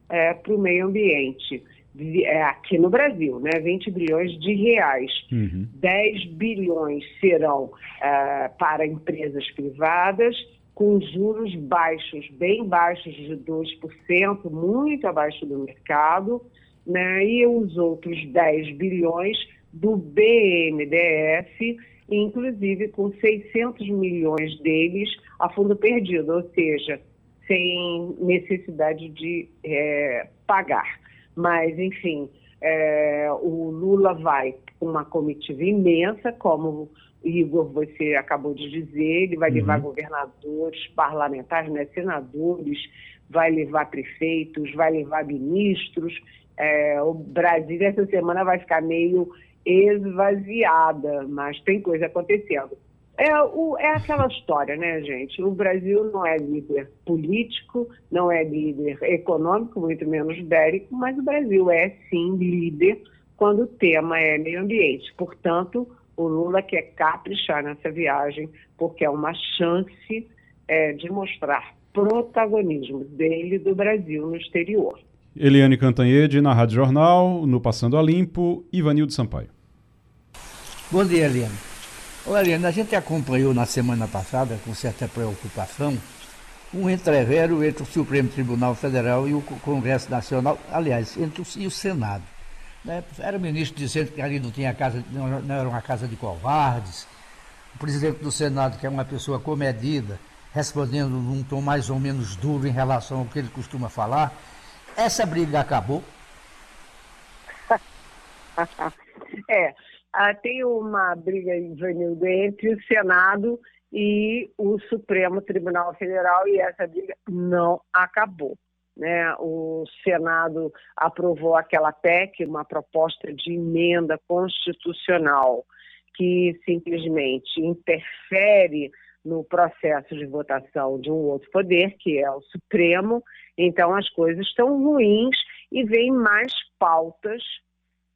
é, para o meio ambiente. É, aqui no Brasil, né? 20 bilhões de reais. Uhum. 10 bilhões serão é, para empresas privadas, com juros baixos, bem baixos de 2%, muito abaixo do mercado, né? e os outros 10 bilhões do BNDES, inclusive com 600 milhões deles a fundo perdido, ou seja, sem necessidade de é, pagar. Mas, enfim, é, o Lula vai com uma comitiva imensa, como Igor, você acabou de dizer, ele vai uhum. levar governadores, parlamentares, né, senadores, vai levar prefeitos, vai levar ministros. É, o Brasil essa semana vai ficar meio esvaziada, mas tem coisa acontecendo. É, o, é aquela história, né, gente? O Brasil não é líder político, não é líder econômico, muito menos bélico, mas o Brasil é sim líder quando o tema é meio ambiente. Portanto, o Lula quer caprichar nessa viagem, porque é uma chance é, de mostrar protagonismo dele do Brasil no exterior. Eliane Cantanhede, na Rádio Jornal, no Passando a Limpo, Ivanildo Sampaio. Bom dia, Eliane. Olha, a gente acompanhou na semana passada, com certa preocupação, um entrevero entre o Supremo Tribunal Federal e o Congresso Nacional, aliás, entre o, e o Senado. Né? Era o ministro dizendo que ali não tinha casa, não, não era uma casa de covardes. O presidente do Senado, que é uma pessoa comedida, respondendo num tom mais ou menos duro em relação ao que ele costuma falar. Essa briga acabou? é, ah, tem uma briga, Ivanildo, entre o Senado e o Supremo Tribunal Federal e essa briga não acabou. Né? O Senado aprovou aquela PEC, uma proposta de emenda constitucional que simplesmente interfere no processo de votação de um outro poder, que é o Supremo. Então as coisas estão ruins e vem mais pautas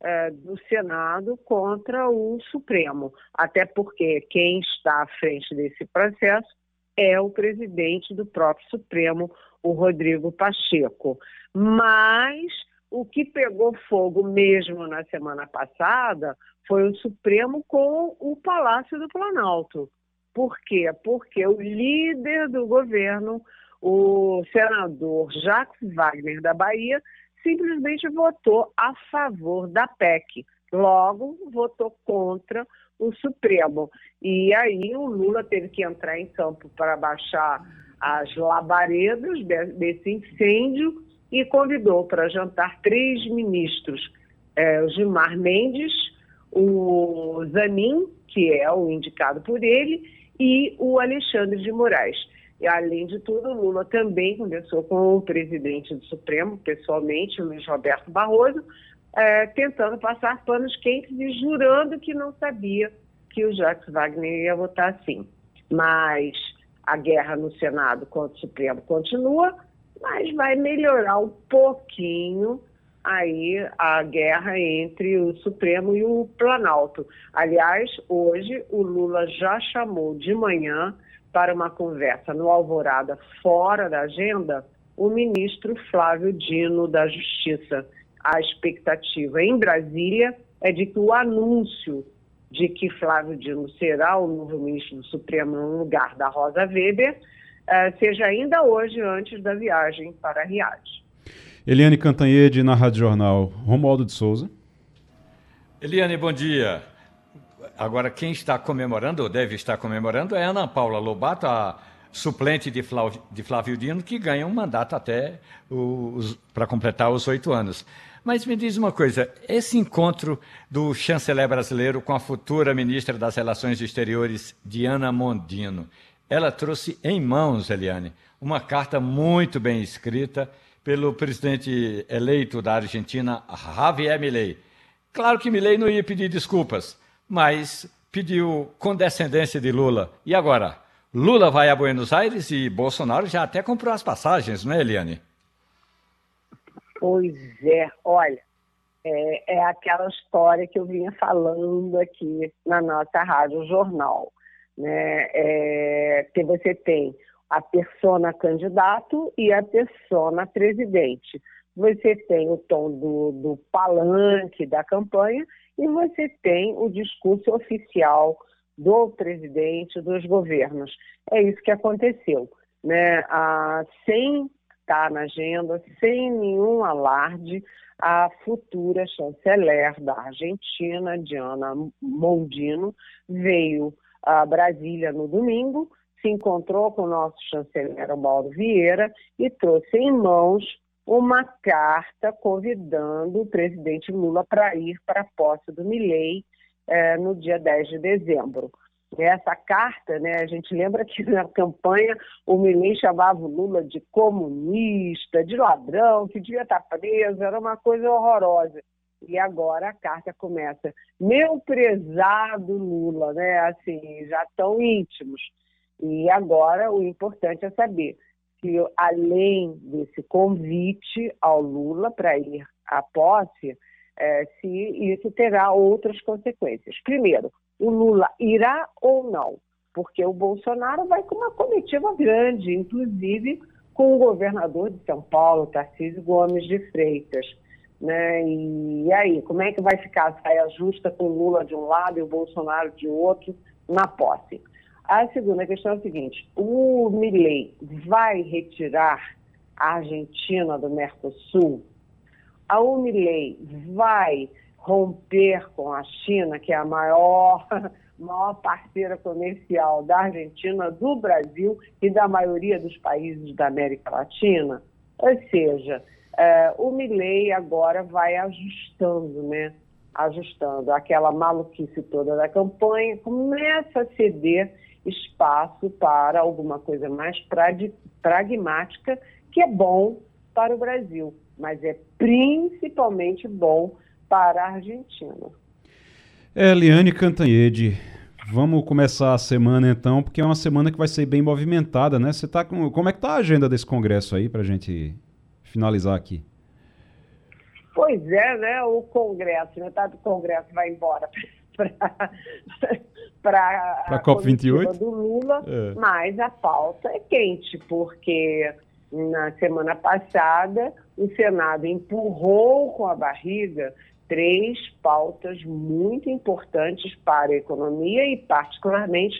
é, do Senado contra o Supremo, até porque quem está à frente desse processo é o presidente do próprio Supremo, o Rodrigo Pacheco. Mas o que pegou fogo mesmo na semana passada foi o Supremo com o Palácio do Planalto. Por quê? Porque o líder do governo, o senador Jacques Wagner da Bahia, simplesmente votou a favor da PEC. Logo, votou contra o Supremo. E aí o Lula teve que entrar em campo para baixar as labaredas desse incêndio e convidou para jantar três ministros, é, o Gilmar Mendes, o Zanin, que é o indicado por ele, e o Alexandre de Moraes. E, além de tudo, Lula também conversou com o presidente do Supremo, pessoalmente, Luiz Roberto Barroso, é, tentando passar panos quentes e jurando que não sabia que o Jacques Wagner ia votar assim. Mas a guerra no Senado contra o Supremo continua, mas vai melhorar um pouquinho aí a guerra entre o Supremo e o Planalto. Aliás, hoje o Lula já chamou de manhã para uma conversa no Alvorada fora da agenda o ministro Flávio Dino da Justiça. A expectativa em Brasília é de que o anúncio de que Flávio Dino será o novo ministro do Supremo no lugar da Rosa Weber uh, seja ainda hoje, antes da viagem para Riad. Eliane Cantanhede, na Rádio Jornal. Romualdo de Souza. Eliane, bom dia. Agora, quem está comemorando, ou deve estar comemorando, é Ana Paula Lobato, a suplente de Flávio, de Flávio Dino, que ganha um mandato até para completar os oito anos. Mas me diz uma coisa: esse encontro do chanceler brasileiro com a futura ministra das Relações Exteriores, Diana Mondino, ela trouxe em mãos, Eliane, uma carta muito bem escrita pelo presidente eleito da Argentina, Javier Milei. Claro que Milei não ia pedir desculpas, mas pediu condescendência de Lula. E agora? Lula vai a Buenos Aires e Bolsonaro já até comprou as passagens, não é, Eliane? Pois é, olha, é, é aquela história que eu vinha falando aqui na nossa rádio jornal, né? É, que você tem a persona candidato e a persona presidente. Você tem o tom do, do palanque da campanha e você tem o discurso oficial do presidente, dos governos. É isso que aconteceu. Né? Ah, sem estar na agenda, sem nenhum alarde, a futura chanceler da Argentina, Diana Mondino, veio a Brasília no domingo, se encontrou com o nosso chanceler Mauro Vieira e trouxe em mãos uma carta convidando o presidente Lula para ir para a posse do Milei eh, no dia 10 de dezembro. Essa carta, né, a gente lembra que na campanha o Milei chamava o Lula de comunista, de ladrão, que devia estar preso, era uma coisa horrorosa. E agora a carta começa, meu prezado Lula, né, assim, já tão íntimos. E agora o importante é saber que, além desse convite ao Lula para ir à posse, é, se isso terá outras consequências. Primeiro, o Lula irá ou não? Porque o Bolsonaro vai com uma comitiva grande, inclusive com o governador de São Paulo, Tarcísio Gomes de Freitas. Né? E aí, como é que vai ficar a saia justa com o Lula de um lado e o Bolsonaro de outro na posse? A segunda questão é a seguinte: o Milley vai retirar a Argentina do Mercosul? A Milley vai romper com a China, que é a maior, maior parceira comercial da Argentina, do Brasil e da maioria dos países da América Latina? Ou seja, é, o Milley agora vai ajustando, né? Ajustando aquela maluquice toda da campanha, começa a ceder espaço para alguma coisa mais pragmática, que é bom para o Brasil, mas é principalmente bom para a Argentina. Eliane Cantanhede, vamos começar a semana então, porque é uma semana que vai ser bem movimentada, né? Você tá com, como é que tá a agenda desse congresso aí para a gente finalizar aqui? Pois é, né? O congresso, metade do congresso vai embora para a COP28 do Lula, é. mas a pauta é quente, porque na semana passada o Senado empurrou com a barriga três pautas muito importantes para a economia e, particularmente,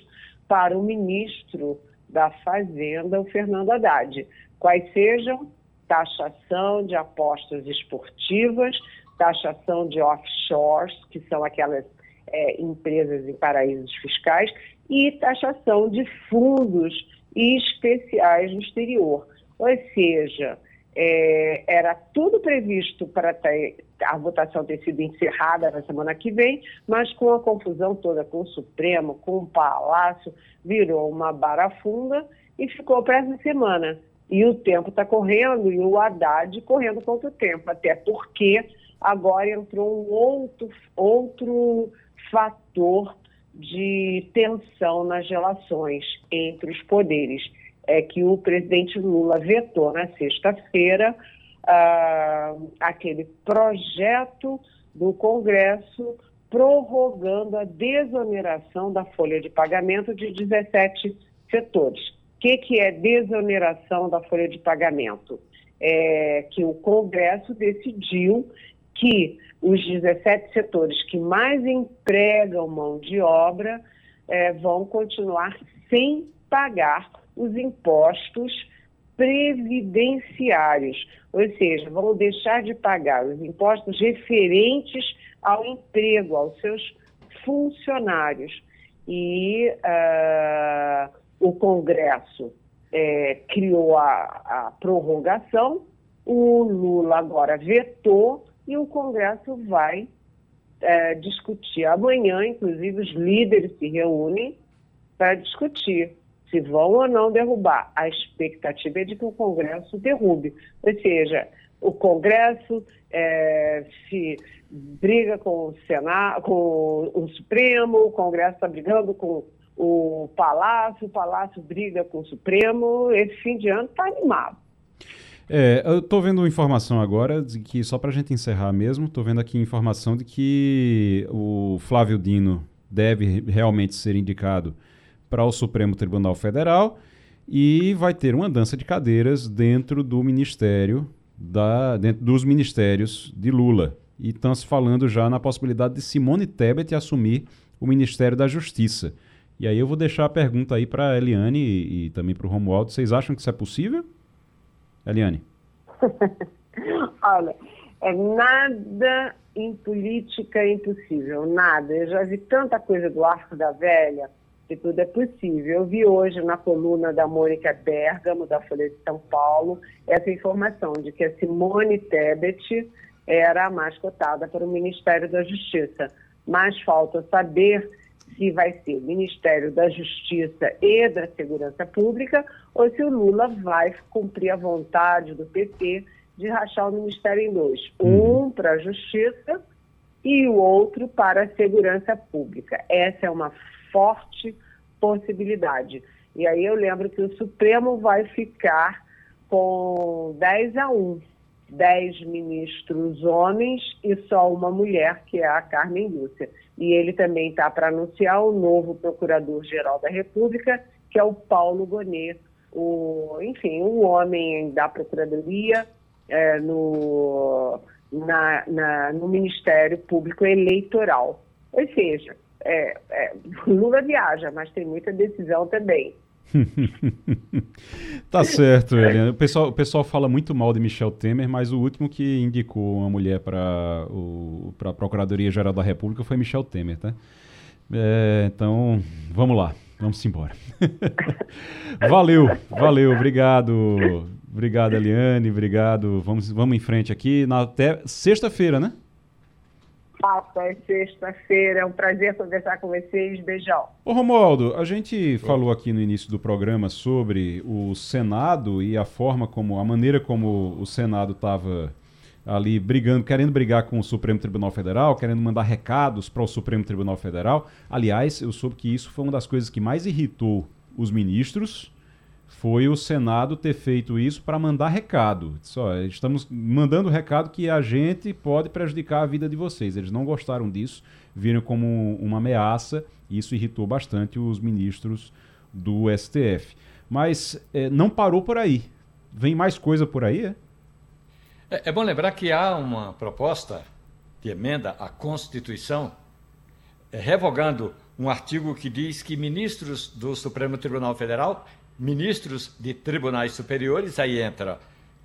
para o ministro da Fazenda, o Fernando Haddad. Quais sejam taxação de apostas esportivas, taxação de offshores, que são aquelas é, empresas em paraísos fiscais, e taxação de fundos especiais no exterior. Ou seja, é, era tudo previsto para ter, a votação ter sido encerrada na semana que vem, mas com a confusão toda com o Supremo, com o Palácio, virou uma barafunda e ficou para essa semana. E o tempo está correndo e o Haddad correndo contra o tempo, até porque agora entrou um outro, outro fator de tensão nas relações entre os poderes é que o presidente Lula vetou na sexta-feira uh, aquele projeto do Congresso prorrogando a desoneração da folha de pagamento de 17 setores. O que, que é desoneração da folha de pagamento? É que o Congresso decidiu que os 17 setores que mais empregam mão de obra é, vão continuar sem pagar os impostos previdenciários, ou seja, vão deixar de pagar os impostos referentes ao emprego, aos seus funcionários. E uh, o Congresso é, criou a, a prorrogação, o Lula agora vetou e o Congresso vai é, discutir. Amanhã, inclusive, os líderes se reúnem para discutir se vão ou não derrubar. A expectativa é de que o Congresso derrube. Ou seja, o Congresso é, se briga com o Senado, com o Supremo, o Congresso está brigando com o Palácio, o Palácio briga com o Supremo. Esse fim de ano está animado. É, eu tô vendo informação agora de que, só para a gente encerrar mesmo, tô vendo aqui informação de que o Flávio Dino deve realmente ser indicado para o Supremo Tribunal Federal e vai ter uma dança de cadeiras dentro do ministério, da, dentro dos ministérios de Lula. E estão se falando já na possibilidade de Simone Tebet assumir o Ministério da Justiça. E aí eu vou deixar a pergunta aí para a Eliane e, e também para o Romualdo. Vocês acham que isso é possível? Eliane. Olha, é nada em política impossível, nada. Eu já vi tanta coisa do arco da velha que tudo é possível. Eu vi hoje na coluna da Mônica Bergamo, da Folha de São Paulo, essa informação de que a Simone Tebet era a mais cotada para o Ministério da Justiça. Mas falta saber se vai ser o Ministério da Justiça e da Segurança Pública ou se o Lula vai cumprir a vontade do PT de rachar o Ministério em dois. Uhum. Um para a Justiça e o outro para a Segurança Pública. Essa é uma forte possibilidade. E aí eu lembro que o Supremo vai ficar com 10 a 1. 10 ministros homens e só uma mulher, que é a Carmen Lúcia. E ele também está para anunciar o novo Procurador-Geral da República, que é o Paulo Gonet, o, enfim, um homem da Procuradoria é, no, na, na, no Ministério Público Eleitoral. Ou seja, é, é, Lula viaja, mas tem muita decisão também. tá certo, Eliane. O pessoal, o pessoal fala muito mal de Michel Temer, mas o último que indicou uma mulher para a Procuradoria-Geral da República foi Michel Temer, tá? É, então, vamos lá, vamos embora. valeu, valeu, obrigado. Obrigado, Eliane, obrigado. Vamos, vamos em frente aqui. Na, até sexta-feira, né? Papa, é sexta-feira. É um prazer conversar com vocês. Beijão. Ô Romualdo, a gente falou aqui no início do programa sobre o Senado e a forma como, a maneira como o Senado estava ali brigando, querendo brigar com o Supremo Tribunal Federal, querendo mandar recados para o Supremo Tribunal Federal. Aliás, eu soube que isso foi uma das coisas que mais irritou os ministros foi o Senado ter feito isso para mandar recado. Só estamos mandando recado que a gente pode prejudicar a vida de vocês. Eles não gostaram disso, viram como uma ameaça e isso irritou bastante os ministros do STF. Mas é, não parou por aí. Vem mais coisa por aí, é? é? É bom lembrar que há uma proposta de emenda à Constituição é, revogando um artigo que diz que ministros do Supremo Tribunal Federal ministros de tribunais superiores, aí entra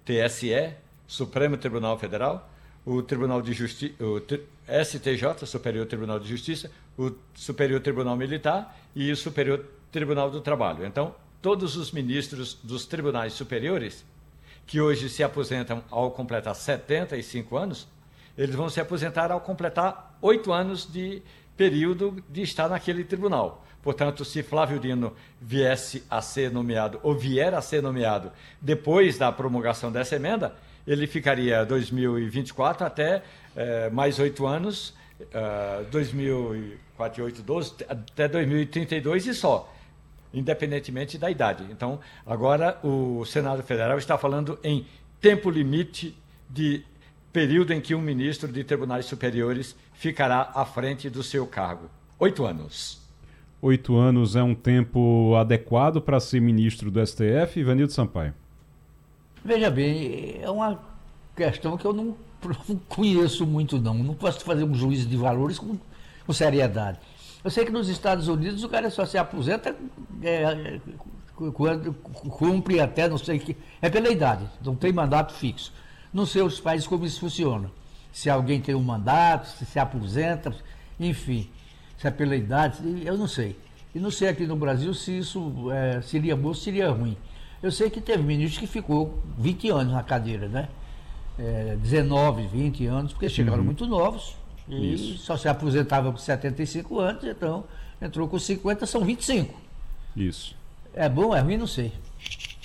TSE, Supremo Tribunal Federal, o Tribunal de Justiça, o STJ, Superior Tribunal de Justiça, o Superior Tribunal Militar e o Superior Tribunal do Trabalho. Então, todos os ministros dos tribunais superiores, que hoje se aposentam ao completar 75 anos, eles vão se aposentar ao completar oito anos de período de estar naquele tribunal. Portanto, se Flávio Dino viesse a ser nomeado, ou vier a ser nomeado depois da promulgação dessa emenda, ele ficaria 2024 até eh, mais oito anos, uh, 2048, 12, até 2032 e só, independentemente da idade. Então, agora o Senado Federal está falando em tempo limite de período em que um ministro de tribunais superiores ficará à frente do seu cargo. Oito anos. Oito anos é um tempo adequado para ser ministro do STF, Ivanildo Sampaio? Veja bem, é uma questão que eu não, não conheço muito, não. Não posso fazer um juízo de valores com, com seriedade. Eu sei que nos Estados Unidos o cara só se aposenta é, quando cumpre até, não sei que. É pela idade, não tem mandato fixo. Não sei os países como isso funciona. Se alguém tem um mandato, se se aposenta, enfim se é pela idade, eu não sei. E não sei aqui no Brasil se isso é, seria bom ou seria ruim. Eu sei que teve ministro que ficou 20 anos na cadeira, né? É, 19, 20 anos, porque chegaram uhum. muito novos e isso. só se aposentava com 75 anos, então entrou com 50, são 25. Isso. É bom, é ruim, não sei.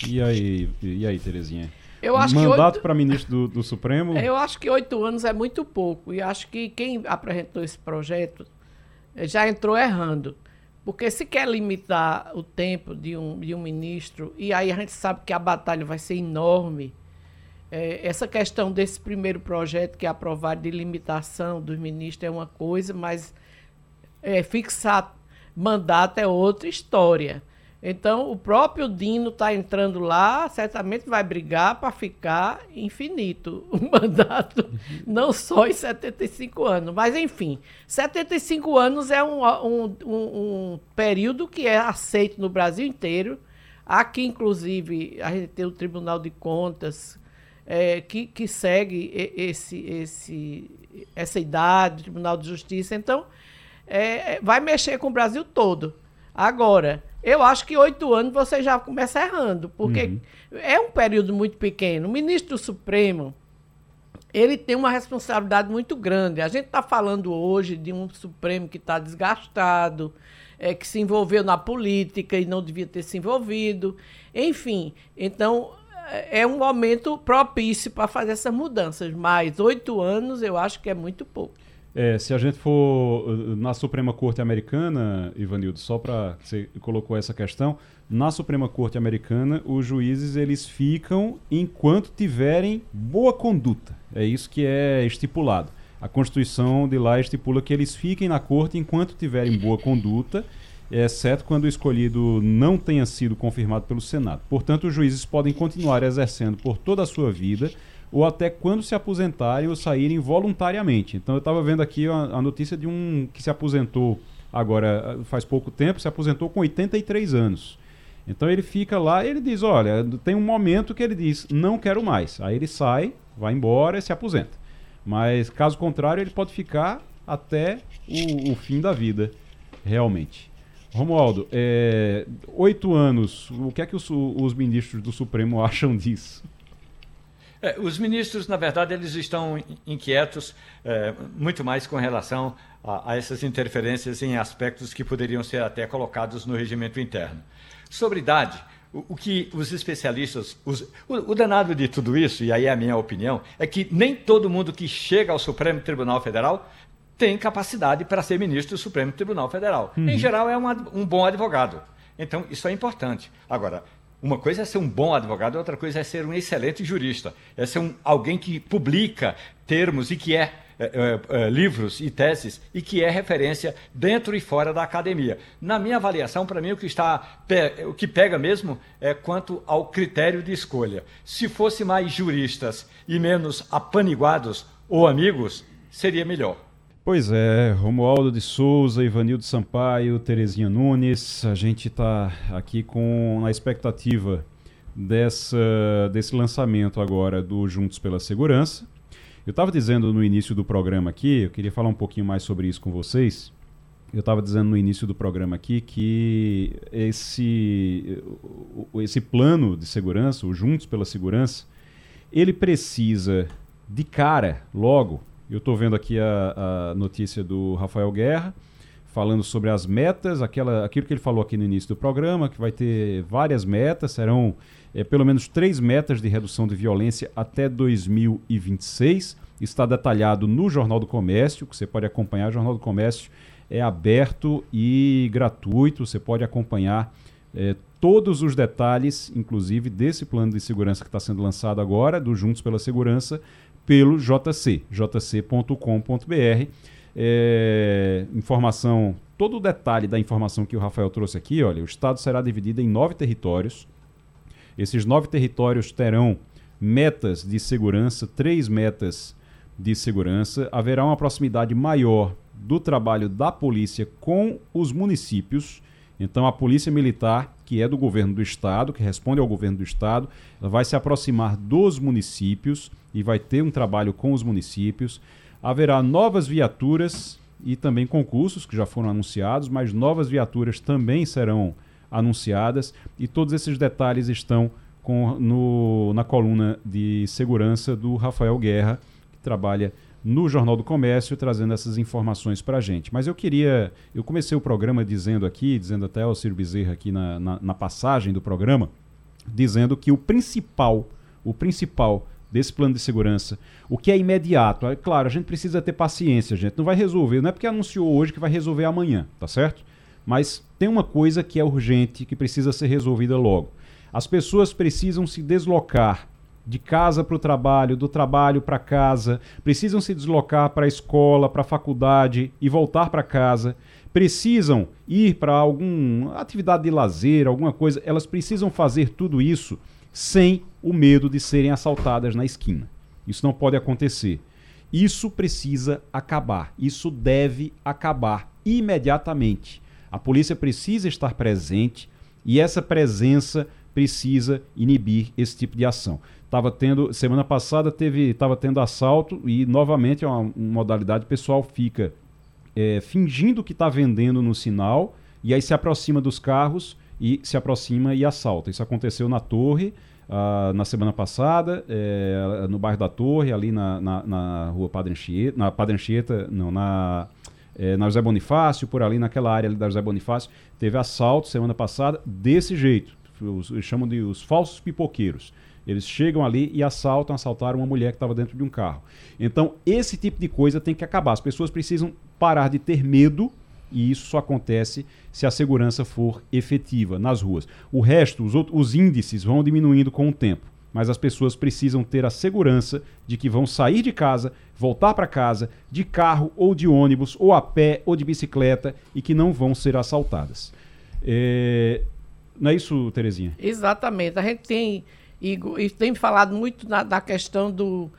E aí, e aí Terezinha? Eu acho Mandato para ministro do, do Supremo? Eu acho que oito anos é muito pouco. E acho que quem apresentou esse projeto já entrou errando. Porque se quer limitar o tempo de um, de um ministro, e aí a gente sabe que a batalha vai ser enorme, É, essa questão desse primeiro projeto que é aprovado de limitação dos ministros é uma coisa, mas é, fixar mandato é outra história. Então, o próprio Dino está entrando lá, certamente vai brigar para ficar infinito o mandato, não só em 75 anos. Mas, enfim, 75 anos é um, um, um, um período que é aceito no Brasil inteiro. Aqui, inclusive, a gente tem o Tribunal de Contas, é, que, que segue esse, esse, essa idade, o Tribunal de Justiça. Então, é, é, vai mexer com o Brasil todo. Agora, eu acho que oito anos você já começa errando, porque uhum. é um período muito pequeno. O ministro do Supremo, ele tem uma responsabilidade muito grande. A gente está falando hoje de um Supremo que está desgastado, é, que se envolveu na política e não devia ter se envolvido. Enfim, então é um momento propício para fazer essas mudanças. Mas oito anos eu acho que é muito pouco. É, se a gente for uh, na Suprema Corte Americana, Ivanildo, só para você colocou essa questão, na Suprema Corte Americana os juízes eles ficam enquanto tiverem boa conduta. É isso que é estipulado. A Constituição de lá estipula que eles fiquem na corte enquanto tiverem boa conduta, exceto quando o escolhido não tenha sido confirmado pelo Senado. Portanto, os juízes podem continuar exercendo por toda a sua vida ou até quando se aposentarem ou saírem voluntariamente. Então eu estava vendo aqui a, a, notícia de um que se aposentou agora faz pouco tempo, se aposentou com 83 anos. Então ele fica lá, ele diz, olha, tem um momento que ele diz, não quero mais. Aí ele sai, vai embora e se aposenta. Mas caso contrário, ele pode ficar até o, o fim da vida, realmente. Romualdo, é, oito anos, o que é que os, os ministros do Supremo acham disso? É, os ministros, na verdade, eles estão inquietos é, muito mais com relação a, a, essas interferências em aspectos que poderiam ser até colocados no regimento interno. Sobre idade, o, o que os especialistas. Os, o, o, danado de tudo isso, e aí é a minha opinião, é que nem todo mundo que chega ao Supremo Tribunal Federal tem capacidade para ser ministro do Supremo Tribunal Federal. Uhum. Em geral, é um, um bom advogado. Então, isso é importante. Agora, uma coisa é ser um bom advogado, outra coisa é ser um excelente jurista. É ser um, alguém que publica termos e que é, é, é, é livros e teses e que é referência dentro e fora da academia. Na minha avaliação, para mim, o que está o que pega mesmo é quanto ao critério de escolha. Se fosse mais juristas e menos apaniguados ou amigos, seria melhor. Pois é, Romualdo de Souza, Ivanildo Sampaio, Terezinha Nunes, a gente está aqui com a expectativa dessa, desse lançamento agora do Juntos pela Segurança. Eu estava dizendo no início do programa aqui, eu queria falar um pouquinho mais sobre isso com vocês. Eu estava dizendo no início do programa aqui que esse, esse plano de segurança, o Juntos pela Segurança, ele precisa de cara, logo, eu estou vendo aqui a, a, notícia do Rafael Guerra, falando sobre as metas, aquela, aquilo que ele falou aqui no início do programa, que vai ter várias metas, serão é, pelo menos três metas de redução de violência até 2026. Está detalhado no Jornal do Comércio, que você pode acompanhar. O Jornal do Comércio é aberto e gratuito, você pode acompanhar é, todos os detalhes, inclusive desse plano de segurança que está sendo lançado agora, do Juntos pela Segurança, pelo JC, jc.com.br. É, informação, todo o detalhe da informação que o Rafael trouxe aqui, olha, o Estado será dividido em nove territórios. Esses nove territórios terão metas de segurança, três metas de segurança. Haverá uma proximidade maior do trabalho da polícia com os municípios. Então, a Polícia Militar, que é do governo do estado, que responde ao governo do estado, ela vai se aproximar dos municípios e vai ter um trabalho com os municípios. Haverá novas viaturas e também concursos que já foram anunciados, mas novas viaturas também serão anunciadas e todos esses detalhes estão com, no, na coluna de segurança do Rafael Guerra, que trabalha no Jornal do Comércio, trazendo essas informações para a gente. Mas eu queria. Eu comecei o programa dizendo aqui, dizendo até ao Ciro Bezerra aqui na, na, na passagem do programa, dizendo que o principal, o principal desse plano de segurança, o que é imediato, é claro, a gente precisa ter paciência, gente. Não vai resolver, não é porque anunciou hoje que vai resolver amanhã, tá certo? Mas tem uma coisa que é urgente, que precisa ser resolvida logo. As pessoas precisam se deslocar de casa para o trabalho, do trabalho para casa, precisam se deslocar para a escola, para a faculdade e voltar para casa, precisam ir para alguma atividade de lazer, alguma coisa, elas precisam fazer tudo isso sem o medo de serem assaltadas na esquina. Isso não pode acontecer. Isso precisa acabar. Isso deve acabar imediatamente. A polícia precisa estar presente e essa presença precisa inibir esse tipo de ação. Tava tendo semana passada teve estava tendo assalto e novamente é uma, uma modalidade o pessoal fica é, fingindo que está vendendo no sinal e aí se aproxima dos carros e se aproxima e assalta. Isso aconteceu na Torre uh, na semana passada, é, no bairro da Torre, ali na, na, na rua Padre Anchieta, na Padre Anchieta, não, na, é, na José Bonifácio, por ali naquela área ali da José Bonifácio, teve assalto semana passada desse jeito. Os, eles chamam de os falsos pipoqueiros. Eles chegam ali e assaltam, assaltaram uma mulher que estava dentro de um carro. Então, esse tipo de coisa tem que acabar. As pessoas precisam parar de ter medo e isso só acontece se a segurança for efetiva nas ruas. O resto, os, outros, os índices vão diminuindo com o tempo, mas as pessoas precisam ter a segurança de que vão sair de casa, voltar para casa, de carro ou de ônibus, ou a pé ou de bicicleta e que não vão ser assaltadas. É... Não é isso, Terezinha? Exatamente. A gente tem, Igor, e tem falado muito na, da questão do,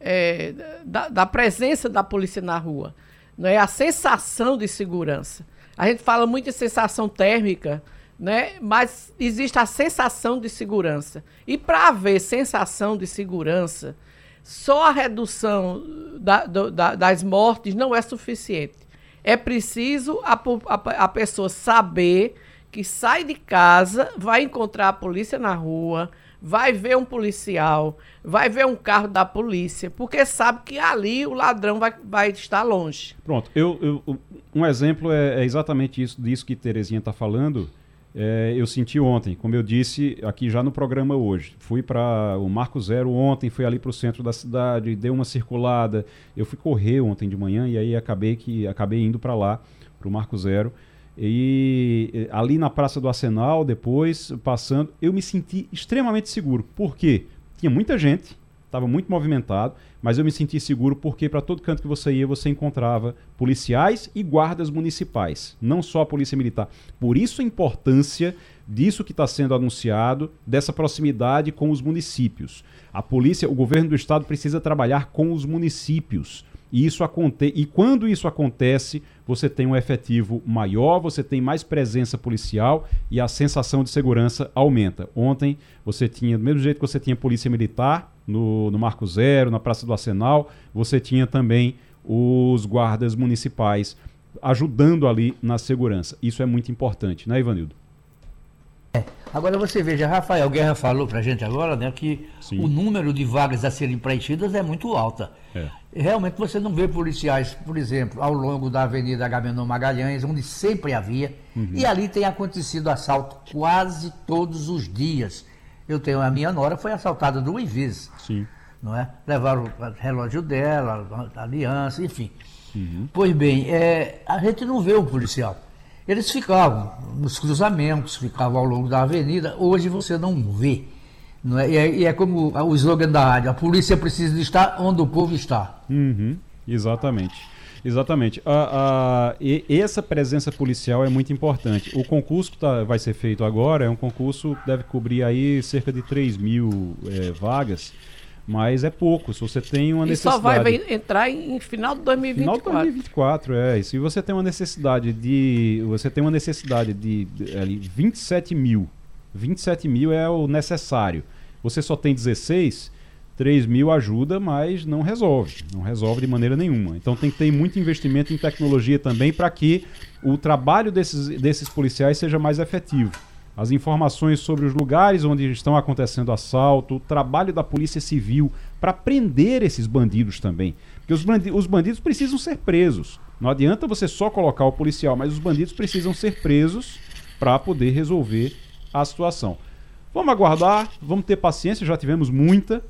é, da, da presença da polícia na rua não é a sensação de segurança. A gente fala muito de sensação térmica, né? Mas existe a sensação de segurança. E para haver sensação de segurança, só a redução da, do, da, das mortes não é suficiente. É preciso a, a, a pessoa saber que sai de casa, vai encontrar a polícia na rua, vai ver um policial, vai ver um carro da polícia, porque sabe que ali o ladrão vai, vai estar longe. Pronto, eu, eu um exemplo é, é, exatamente isso disso que Terezinha está falando. É, eu senti ontem, como eu disse aqui já no programa hoje. Fui para o Marco Zero ontem, fui ali para o centro da cidade, dei uma circulada. Eu fui correr ontem de manhã e aí acabei que acabei indo para lá, para o Marco Zero. E ali na Praça do Arsenal, depois, passando, eu me senti extremamente seguro. Por quê? Tinha muita gente, estava muito movimentado, mas eu me senti seguro porque para todo canto que você ia, você encontrava policiais e guardas municipais, não só a polícia militar. Por isso a importância disso que está sendo anunciado, dessa proximidade com os municípios. A polícia, o governo do estado precisa trabalhar com os municípios e, isso aconte e quando isso acontece, você tem um efetivo maior, você tem mais presença policial e a sensação de segurança aumenta. Ontem você tinha, do mesmo jeito que você tinha polícia militar no, no Marco Zero, na Praça do Arsenal, você tinha também os guardas municipais ajudando ali na segurança. Isso é muito importante, né, Ivanildo? É. Agora você veja, Rafael Guerra falou para a gente agora né, que Sim. o número de vagas a serem preenchidas é muito alta. É. Realmente você não vê policiais, por exemplo, ao longo da Avenida Agamenon Magalhães, onde sempre havia, uhum. e ali tem acontecido assalto quase todos os dias. Eu tenho a minha nora foi assaltada duas vezes. Sim. Não é? Levaram o relógio dela, a aliança, enfim. Uhum. Pois bem, é, a gente não vê o policial. Eles ficavam nos cruzamentos, ficavam ao longo da avenida. Hoje você não vê. Não é? E, é, e é como o slogan da rádio: a polícia precisa estar onde o povo está. Uhum, exatamente. Exatamente. E, essa presença policial é muito importante. O concurso que tá, vai ser feito agora é um concurso que deve cobrir aí cerca de 3 mil é, vagas. Mas é pouco, se você tem uma e necessidade... só vai entrar em, final de 2024. Final de 2024, é. E se você tem uma necessidade de... Você tem uma necessidade de, de ali, 27 mil. 27 mil é o necessário. Você só tem 16, 3 mil ajuda, mas não resolve. Não resolve de maneira nenhuma. Então tem que ter muito investimento em tecnologia também para que o trabalho desses, desses policiais seja mais efetivo as informações sobre os lugares onde estão acontecendo assalto, o trabalho da Polícia Civil para prender esses bandidos também. Porque os, bandi os bandidos precisam ser presos. Não adianta você só colocar o policial, mas os bandidos precisam ser presos para poder resolver a situação. Vamos aguardar, vamos ter paciência, já tivemos muita,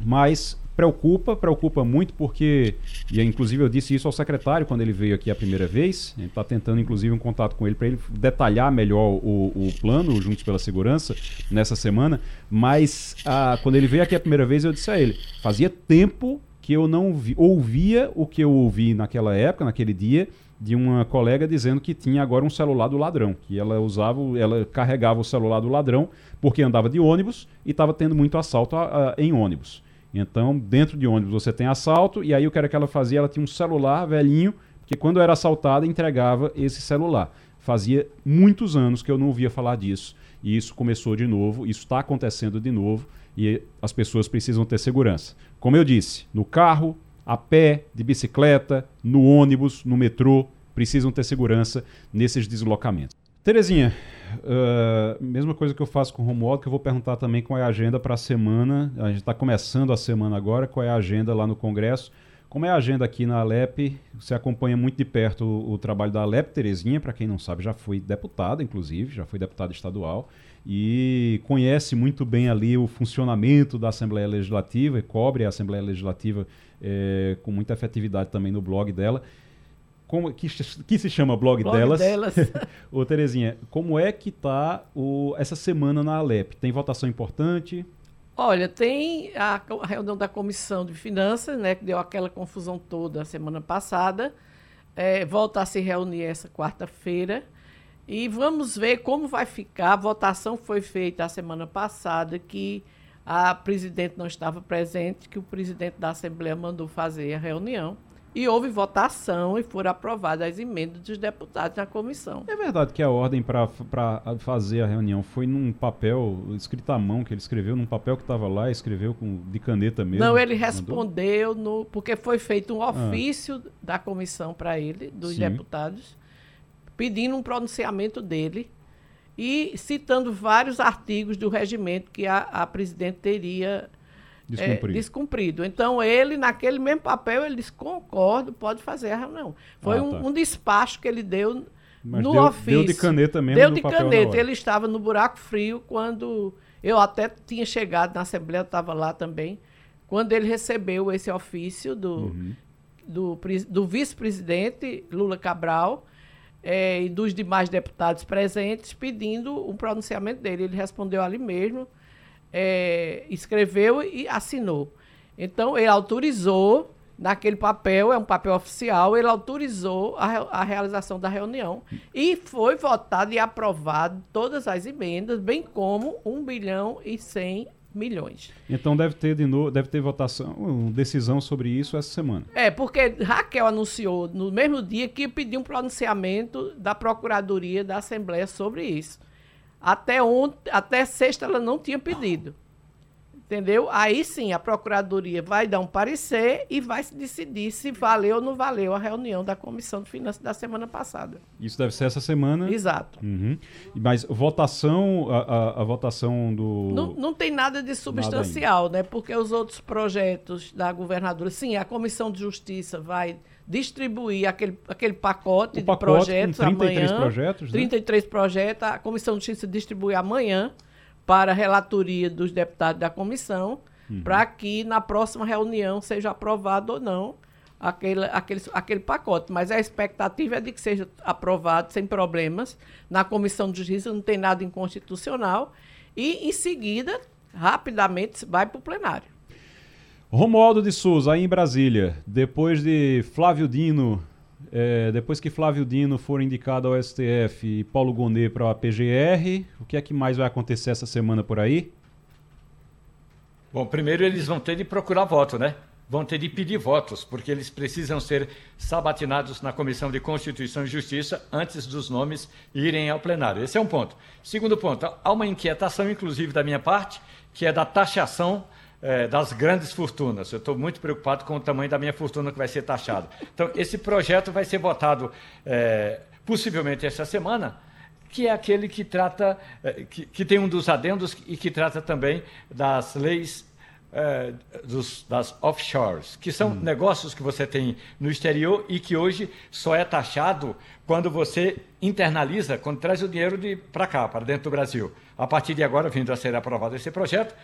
mas Preocupa, preocupa muito porque, e inclusive eu disse isso ao secretário quando ele veio aqui a primeira vez, a gente está tentando inclusive um contato com ele para ele detalhar melhor o, o plano Juntos pela Segurança nessa semana, mas ah, quando ele veio aqui a primeira vez eu disse a ele, fazia tempo que eu não vi, ouvia o que eu ouvi naquela época, naquele dia, de uma colega dizendo que tinha agora um celular do ladrão, que ela usava, ela carregava o celular do ladrão porque andava de ônibus e estava tendo muito assalto a, a, em ônibus. Então, dentro de ônibus você tem assalto e aí o que era que ela fazia? Ela tinha um celular velhinho que quando era assaltada entregava esse celular. Fazia muitos anos que eu não ouvia falar disso e isso começou de novo, isso está acontecendo de novo e as pessoas precisam ter segurança. Como eu disse, no carro, a pé, de bicicleta, no ônibus, no metrô, precisam ter segurança nesses deslocamentos. Terezinha, uh, mesma coisa que eu faço com o Romualdo, que eu vou perguntar também qual é a agenda para a semana. A gente está começando a semana agora, qual é a agenda lá no Congresso. Como é a agenda aqui na Alep? Você acompanha muito de perto o, o trabalho da Alep, Terezinha, para quem não sabe, já foi deputada, inclusive, já foi deputada estadual e conhece muito bem ali o funcionamento da Assembleia Legislativa e cobre a Assembleia Legislativa é, com muita efetividade também no blog dela. Como, que, que se chama blog, blog delas. delas. Ô, Terezinha, como é que está essa semana na Alep? Tem votação importante? Olha, tem a, a, reunião da Comissão de Finanças, né, que deu aquela confusão toda a semana passada. É, volta a se reunir essa quarta-feira. E vamos ver como vai ficar. A votação foi feita a semana passada, que a presidente não estava presente, que o presidente da Assembleia mandou fazer a reunião. E houve votação e foram aprovadas as emendas dos deputados na comissão. É verdade que a ordem para fazer a reunião foi num papel escrito à mão, que ele escreveu num papel que estava lá, escreveu com, de caneta mesmo. Não, ele respondeu, no, porque foi feito um ah. ofício ah. da comissão para ele, dos Sim. deputados pedindo um pronunciamento dele e citando vários artigos do regimento que a, a presidente teria descumprido. É, descumprido. Então, ele, naquele mesmo papel, ele disse: concordo, pode fazer a reunião. Foi ah, tá. um, um, despacho que ele deu Mas no deu, ofício. Deu de caneta mesmo. Deu de caneta. Ele estava no buraco frio quando. Eu até tinha chegado na Assembleia, estava lá também. Quando ele recebeu esse ofício do, uhum. do, do vice-presidente Lula Cabral é, e dos demais deputados presentes pedindo um pronunciamento dele. Ele respondeu ali mesmo, é, escreveu e assinou. Então, ele autorizou, naquele papel, é um papel oficial, ele autorizou a, a realização da reunião. E foi votado e aprovado todas as emendas, bem como 1 bilhão e 100 milhões. Então deve ter de novo, deve ter votação, decisão sobre isso essa semana. É, porque Raquel anunciou no mesmo dia que pediu um pronunciamento da Procuradoria da Assembleia sobre isso. Até ontem, até sexta ela não tinha pedido. Entendeu? Aí sim, a Procuradoria vai dar um parecer e vai decidir se valeu ou não valeu a reunião da Comissão de Finanças da semana passada. Isso deve ser essa semana? Exato. Uhum. Mas votação, a, a, a votação do. Não, não, tem nada de substancial, nada né? Porque os outros projetos da governadora. Sim, a Comissão de Justiça vai distribuir aquele, aquele pacote, pacote de projetos com 33 amanhã. Projetos, né? 33 projetos. A Comissão de Justiça distribui amanhã para a relatoria dos deputados da comissão, uhum. para que na próxima reunião seja aprovado ou não aquele, aquele, aquele pacote. Mas a expectativa é de que seja aprovado sem problemas. Na Comissão de Justiça não tem nada inconstitucional. E, em seguida, rapidamente, vai para o plenário. Romualdo de Souza, aí em Brasília, depois de Flávio Dino é, depois que Flávio Dino for indicado ao STF e Paulo Gonet para a PGR, o que é que mais vai acontecer essa semana por aí? Bom, primeiro eles vão ter de procurar voto, né? Vão ter de pedir votos, porque eles precisam ser sabatinados na Comissão de Constituição e Justiça antes dos nomes irem ao plenário. Esse é um ponto. Segundo ponto, há uma inquietação, inclusive da minha parte, que é da taxação é, das grandes fortunas. Eu estou muito preocupado com o tamanho da minha fortuna que vai ser taxada. Então, esse projeto vai ser votado é, possivelmente esta semana, que é aquele que trata, é, que, que tem um dos adendos e que trata também das leis é, dos, das offshores, que são hum. negócios que você tem no exterior e que hoje só é taxado quando você internaliza, quando traz o dinheiro de para cá, para dentro do Brasil. A partir de agora, vindo a ser aprovado esse projeto,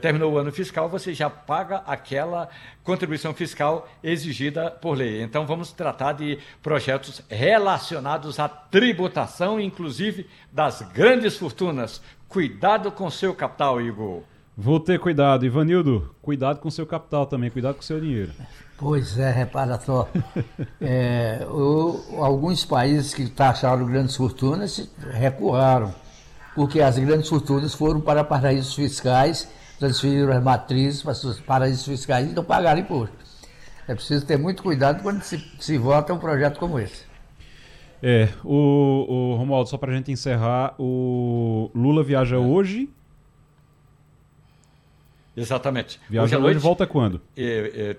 terminou o ano fiscal, você já paga aquela contribuição fiscal exigida por lei. Então, vamos tratar de projetos relacionados à tributação, inclusive das grandes fortunas. Cuidado com seu capital, Igor. Vou ter cuidado. Ivanildo, cuidado com seu capital também, cuidado com seu dinheiro. Pois é, repara só. é, o, alguns países que taxaram grandes fortunas recuaram, porque as grandes fortunas foram para paraísos fiscais, transferiram as matrizes para os paraísos fiscais e não pagaram imposto. É preciso ter muito cuidado quando se, se vota um projeto como esse. É, o, o Romualdo, só para a gente encerrar, o Lula viaja hoje Exatamente. Viaja hoje, noite, volta quando? É, é,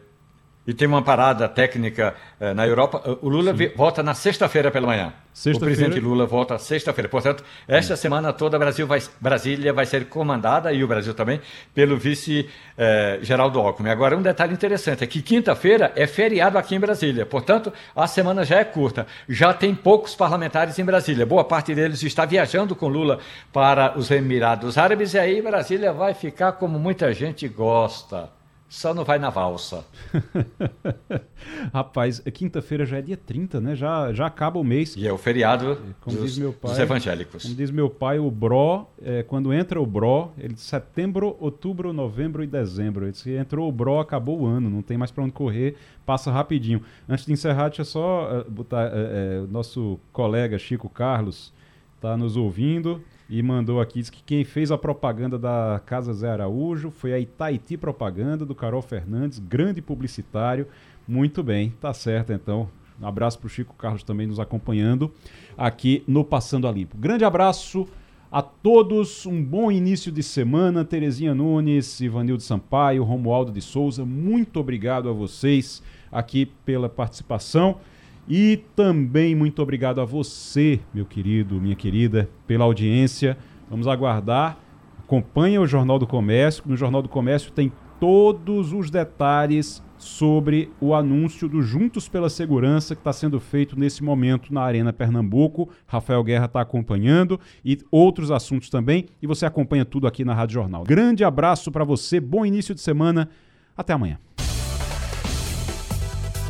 e tem uma parada técnica eh, na Europa. O Lula volta na sexta-feira pela manhã. O presidente Lula volta sexta-feira. Portanto, esta semana toda Brasil vai, Brasília vai ser comandada, e o Brasil também, pelo vice eh, Alckmin. Agora, um detalhe interessante é que quinta-feira é feriado aqui em Brasília. Portanto, a semana já é curta. Já tem poucos parlamentares em Brasília. Boa parte deles está viajando com Lula para os Emirados Árabes, e aí Brasília vai ficar como muita gente gosta só não vai na valsa. Rapaz, é quinta-feira já é dia 30, né? Já, já acaba o mês. E é o feriado como dos, diz meu pai, dos evangélicos. Como diz meu pai, o BRO, é, quando entra o BRO, ele setembro, outubro, novembro e dezembro. Ele, se entrou o BRO, acabou o ano, não tem mais para onde correr, passa rapidinho. Antes de encerrar, deixa eu só uh, botar uh, uh, nosso colega Chico Carlos está nos ouvindo e mandou aqui, diz que quem fez a propaganda da Casa Zé Araújo foi a Itaiti Propaganda, do Carol Fernandes, grande publicitário. Muito bem, tá certo então. Um abraço para o Chico Carlos também nos acompanhando aqui no Passando a Limpo. Grande abraço a todos, um bom início de semana. Terezinha Nunes, Ivanildo Sampaio, Romualdo de Souza, muito obrigado a vocês aqui pela participação. E também muito obrigado a você, meu querido, minha querida, pela audiência. Vamos aguardar. Acompanhe o Jornal do Comércio. No Jornal do Comércio tem todos os detalhes sobre o anúncio do Juntos pela Segurança que está sendo feito nesse momento na Arena Pernambuco. Rafael Guerra está acompanhando e outros assuntos também. E você acompanha tudo aqui na Rádio Jornal. Grande abraço para você, bom início de semana. Até amanhã.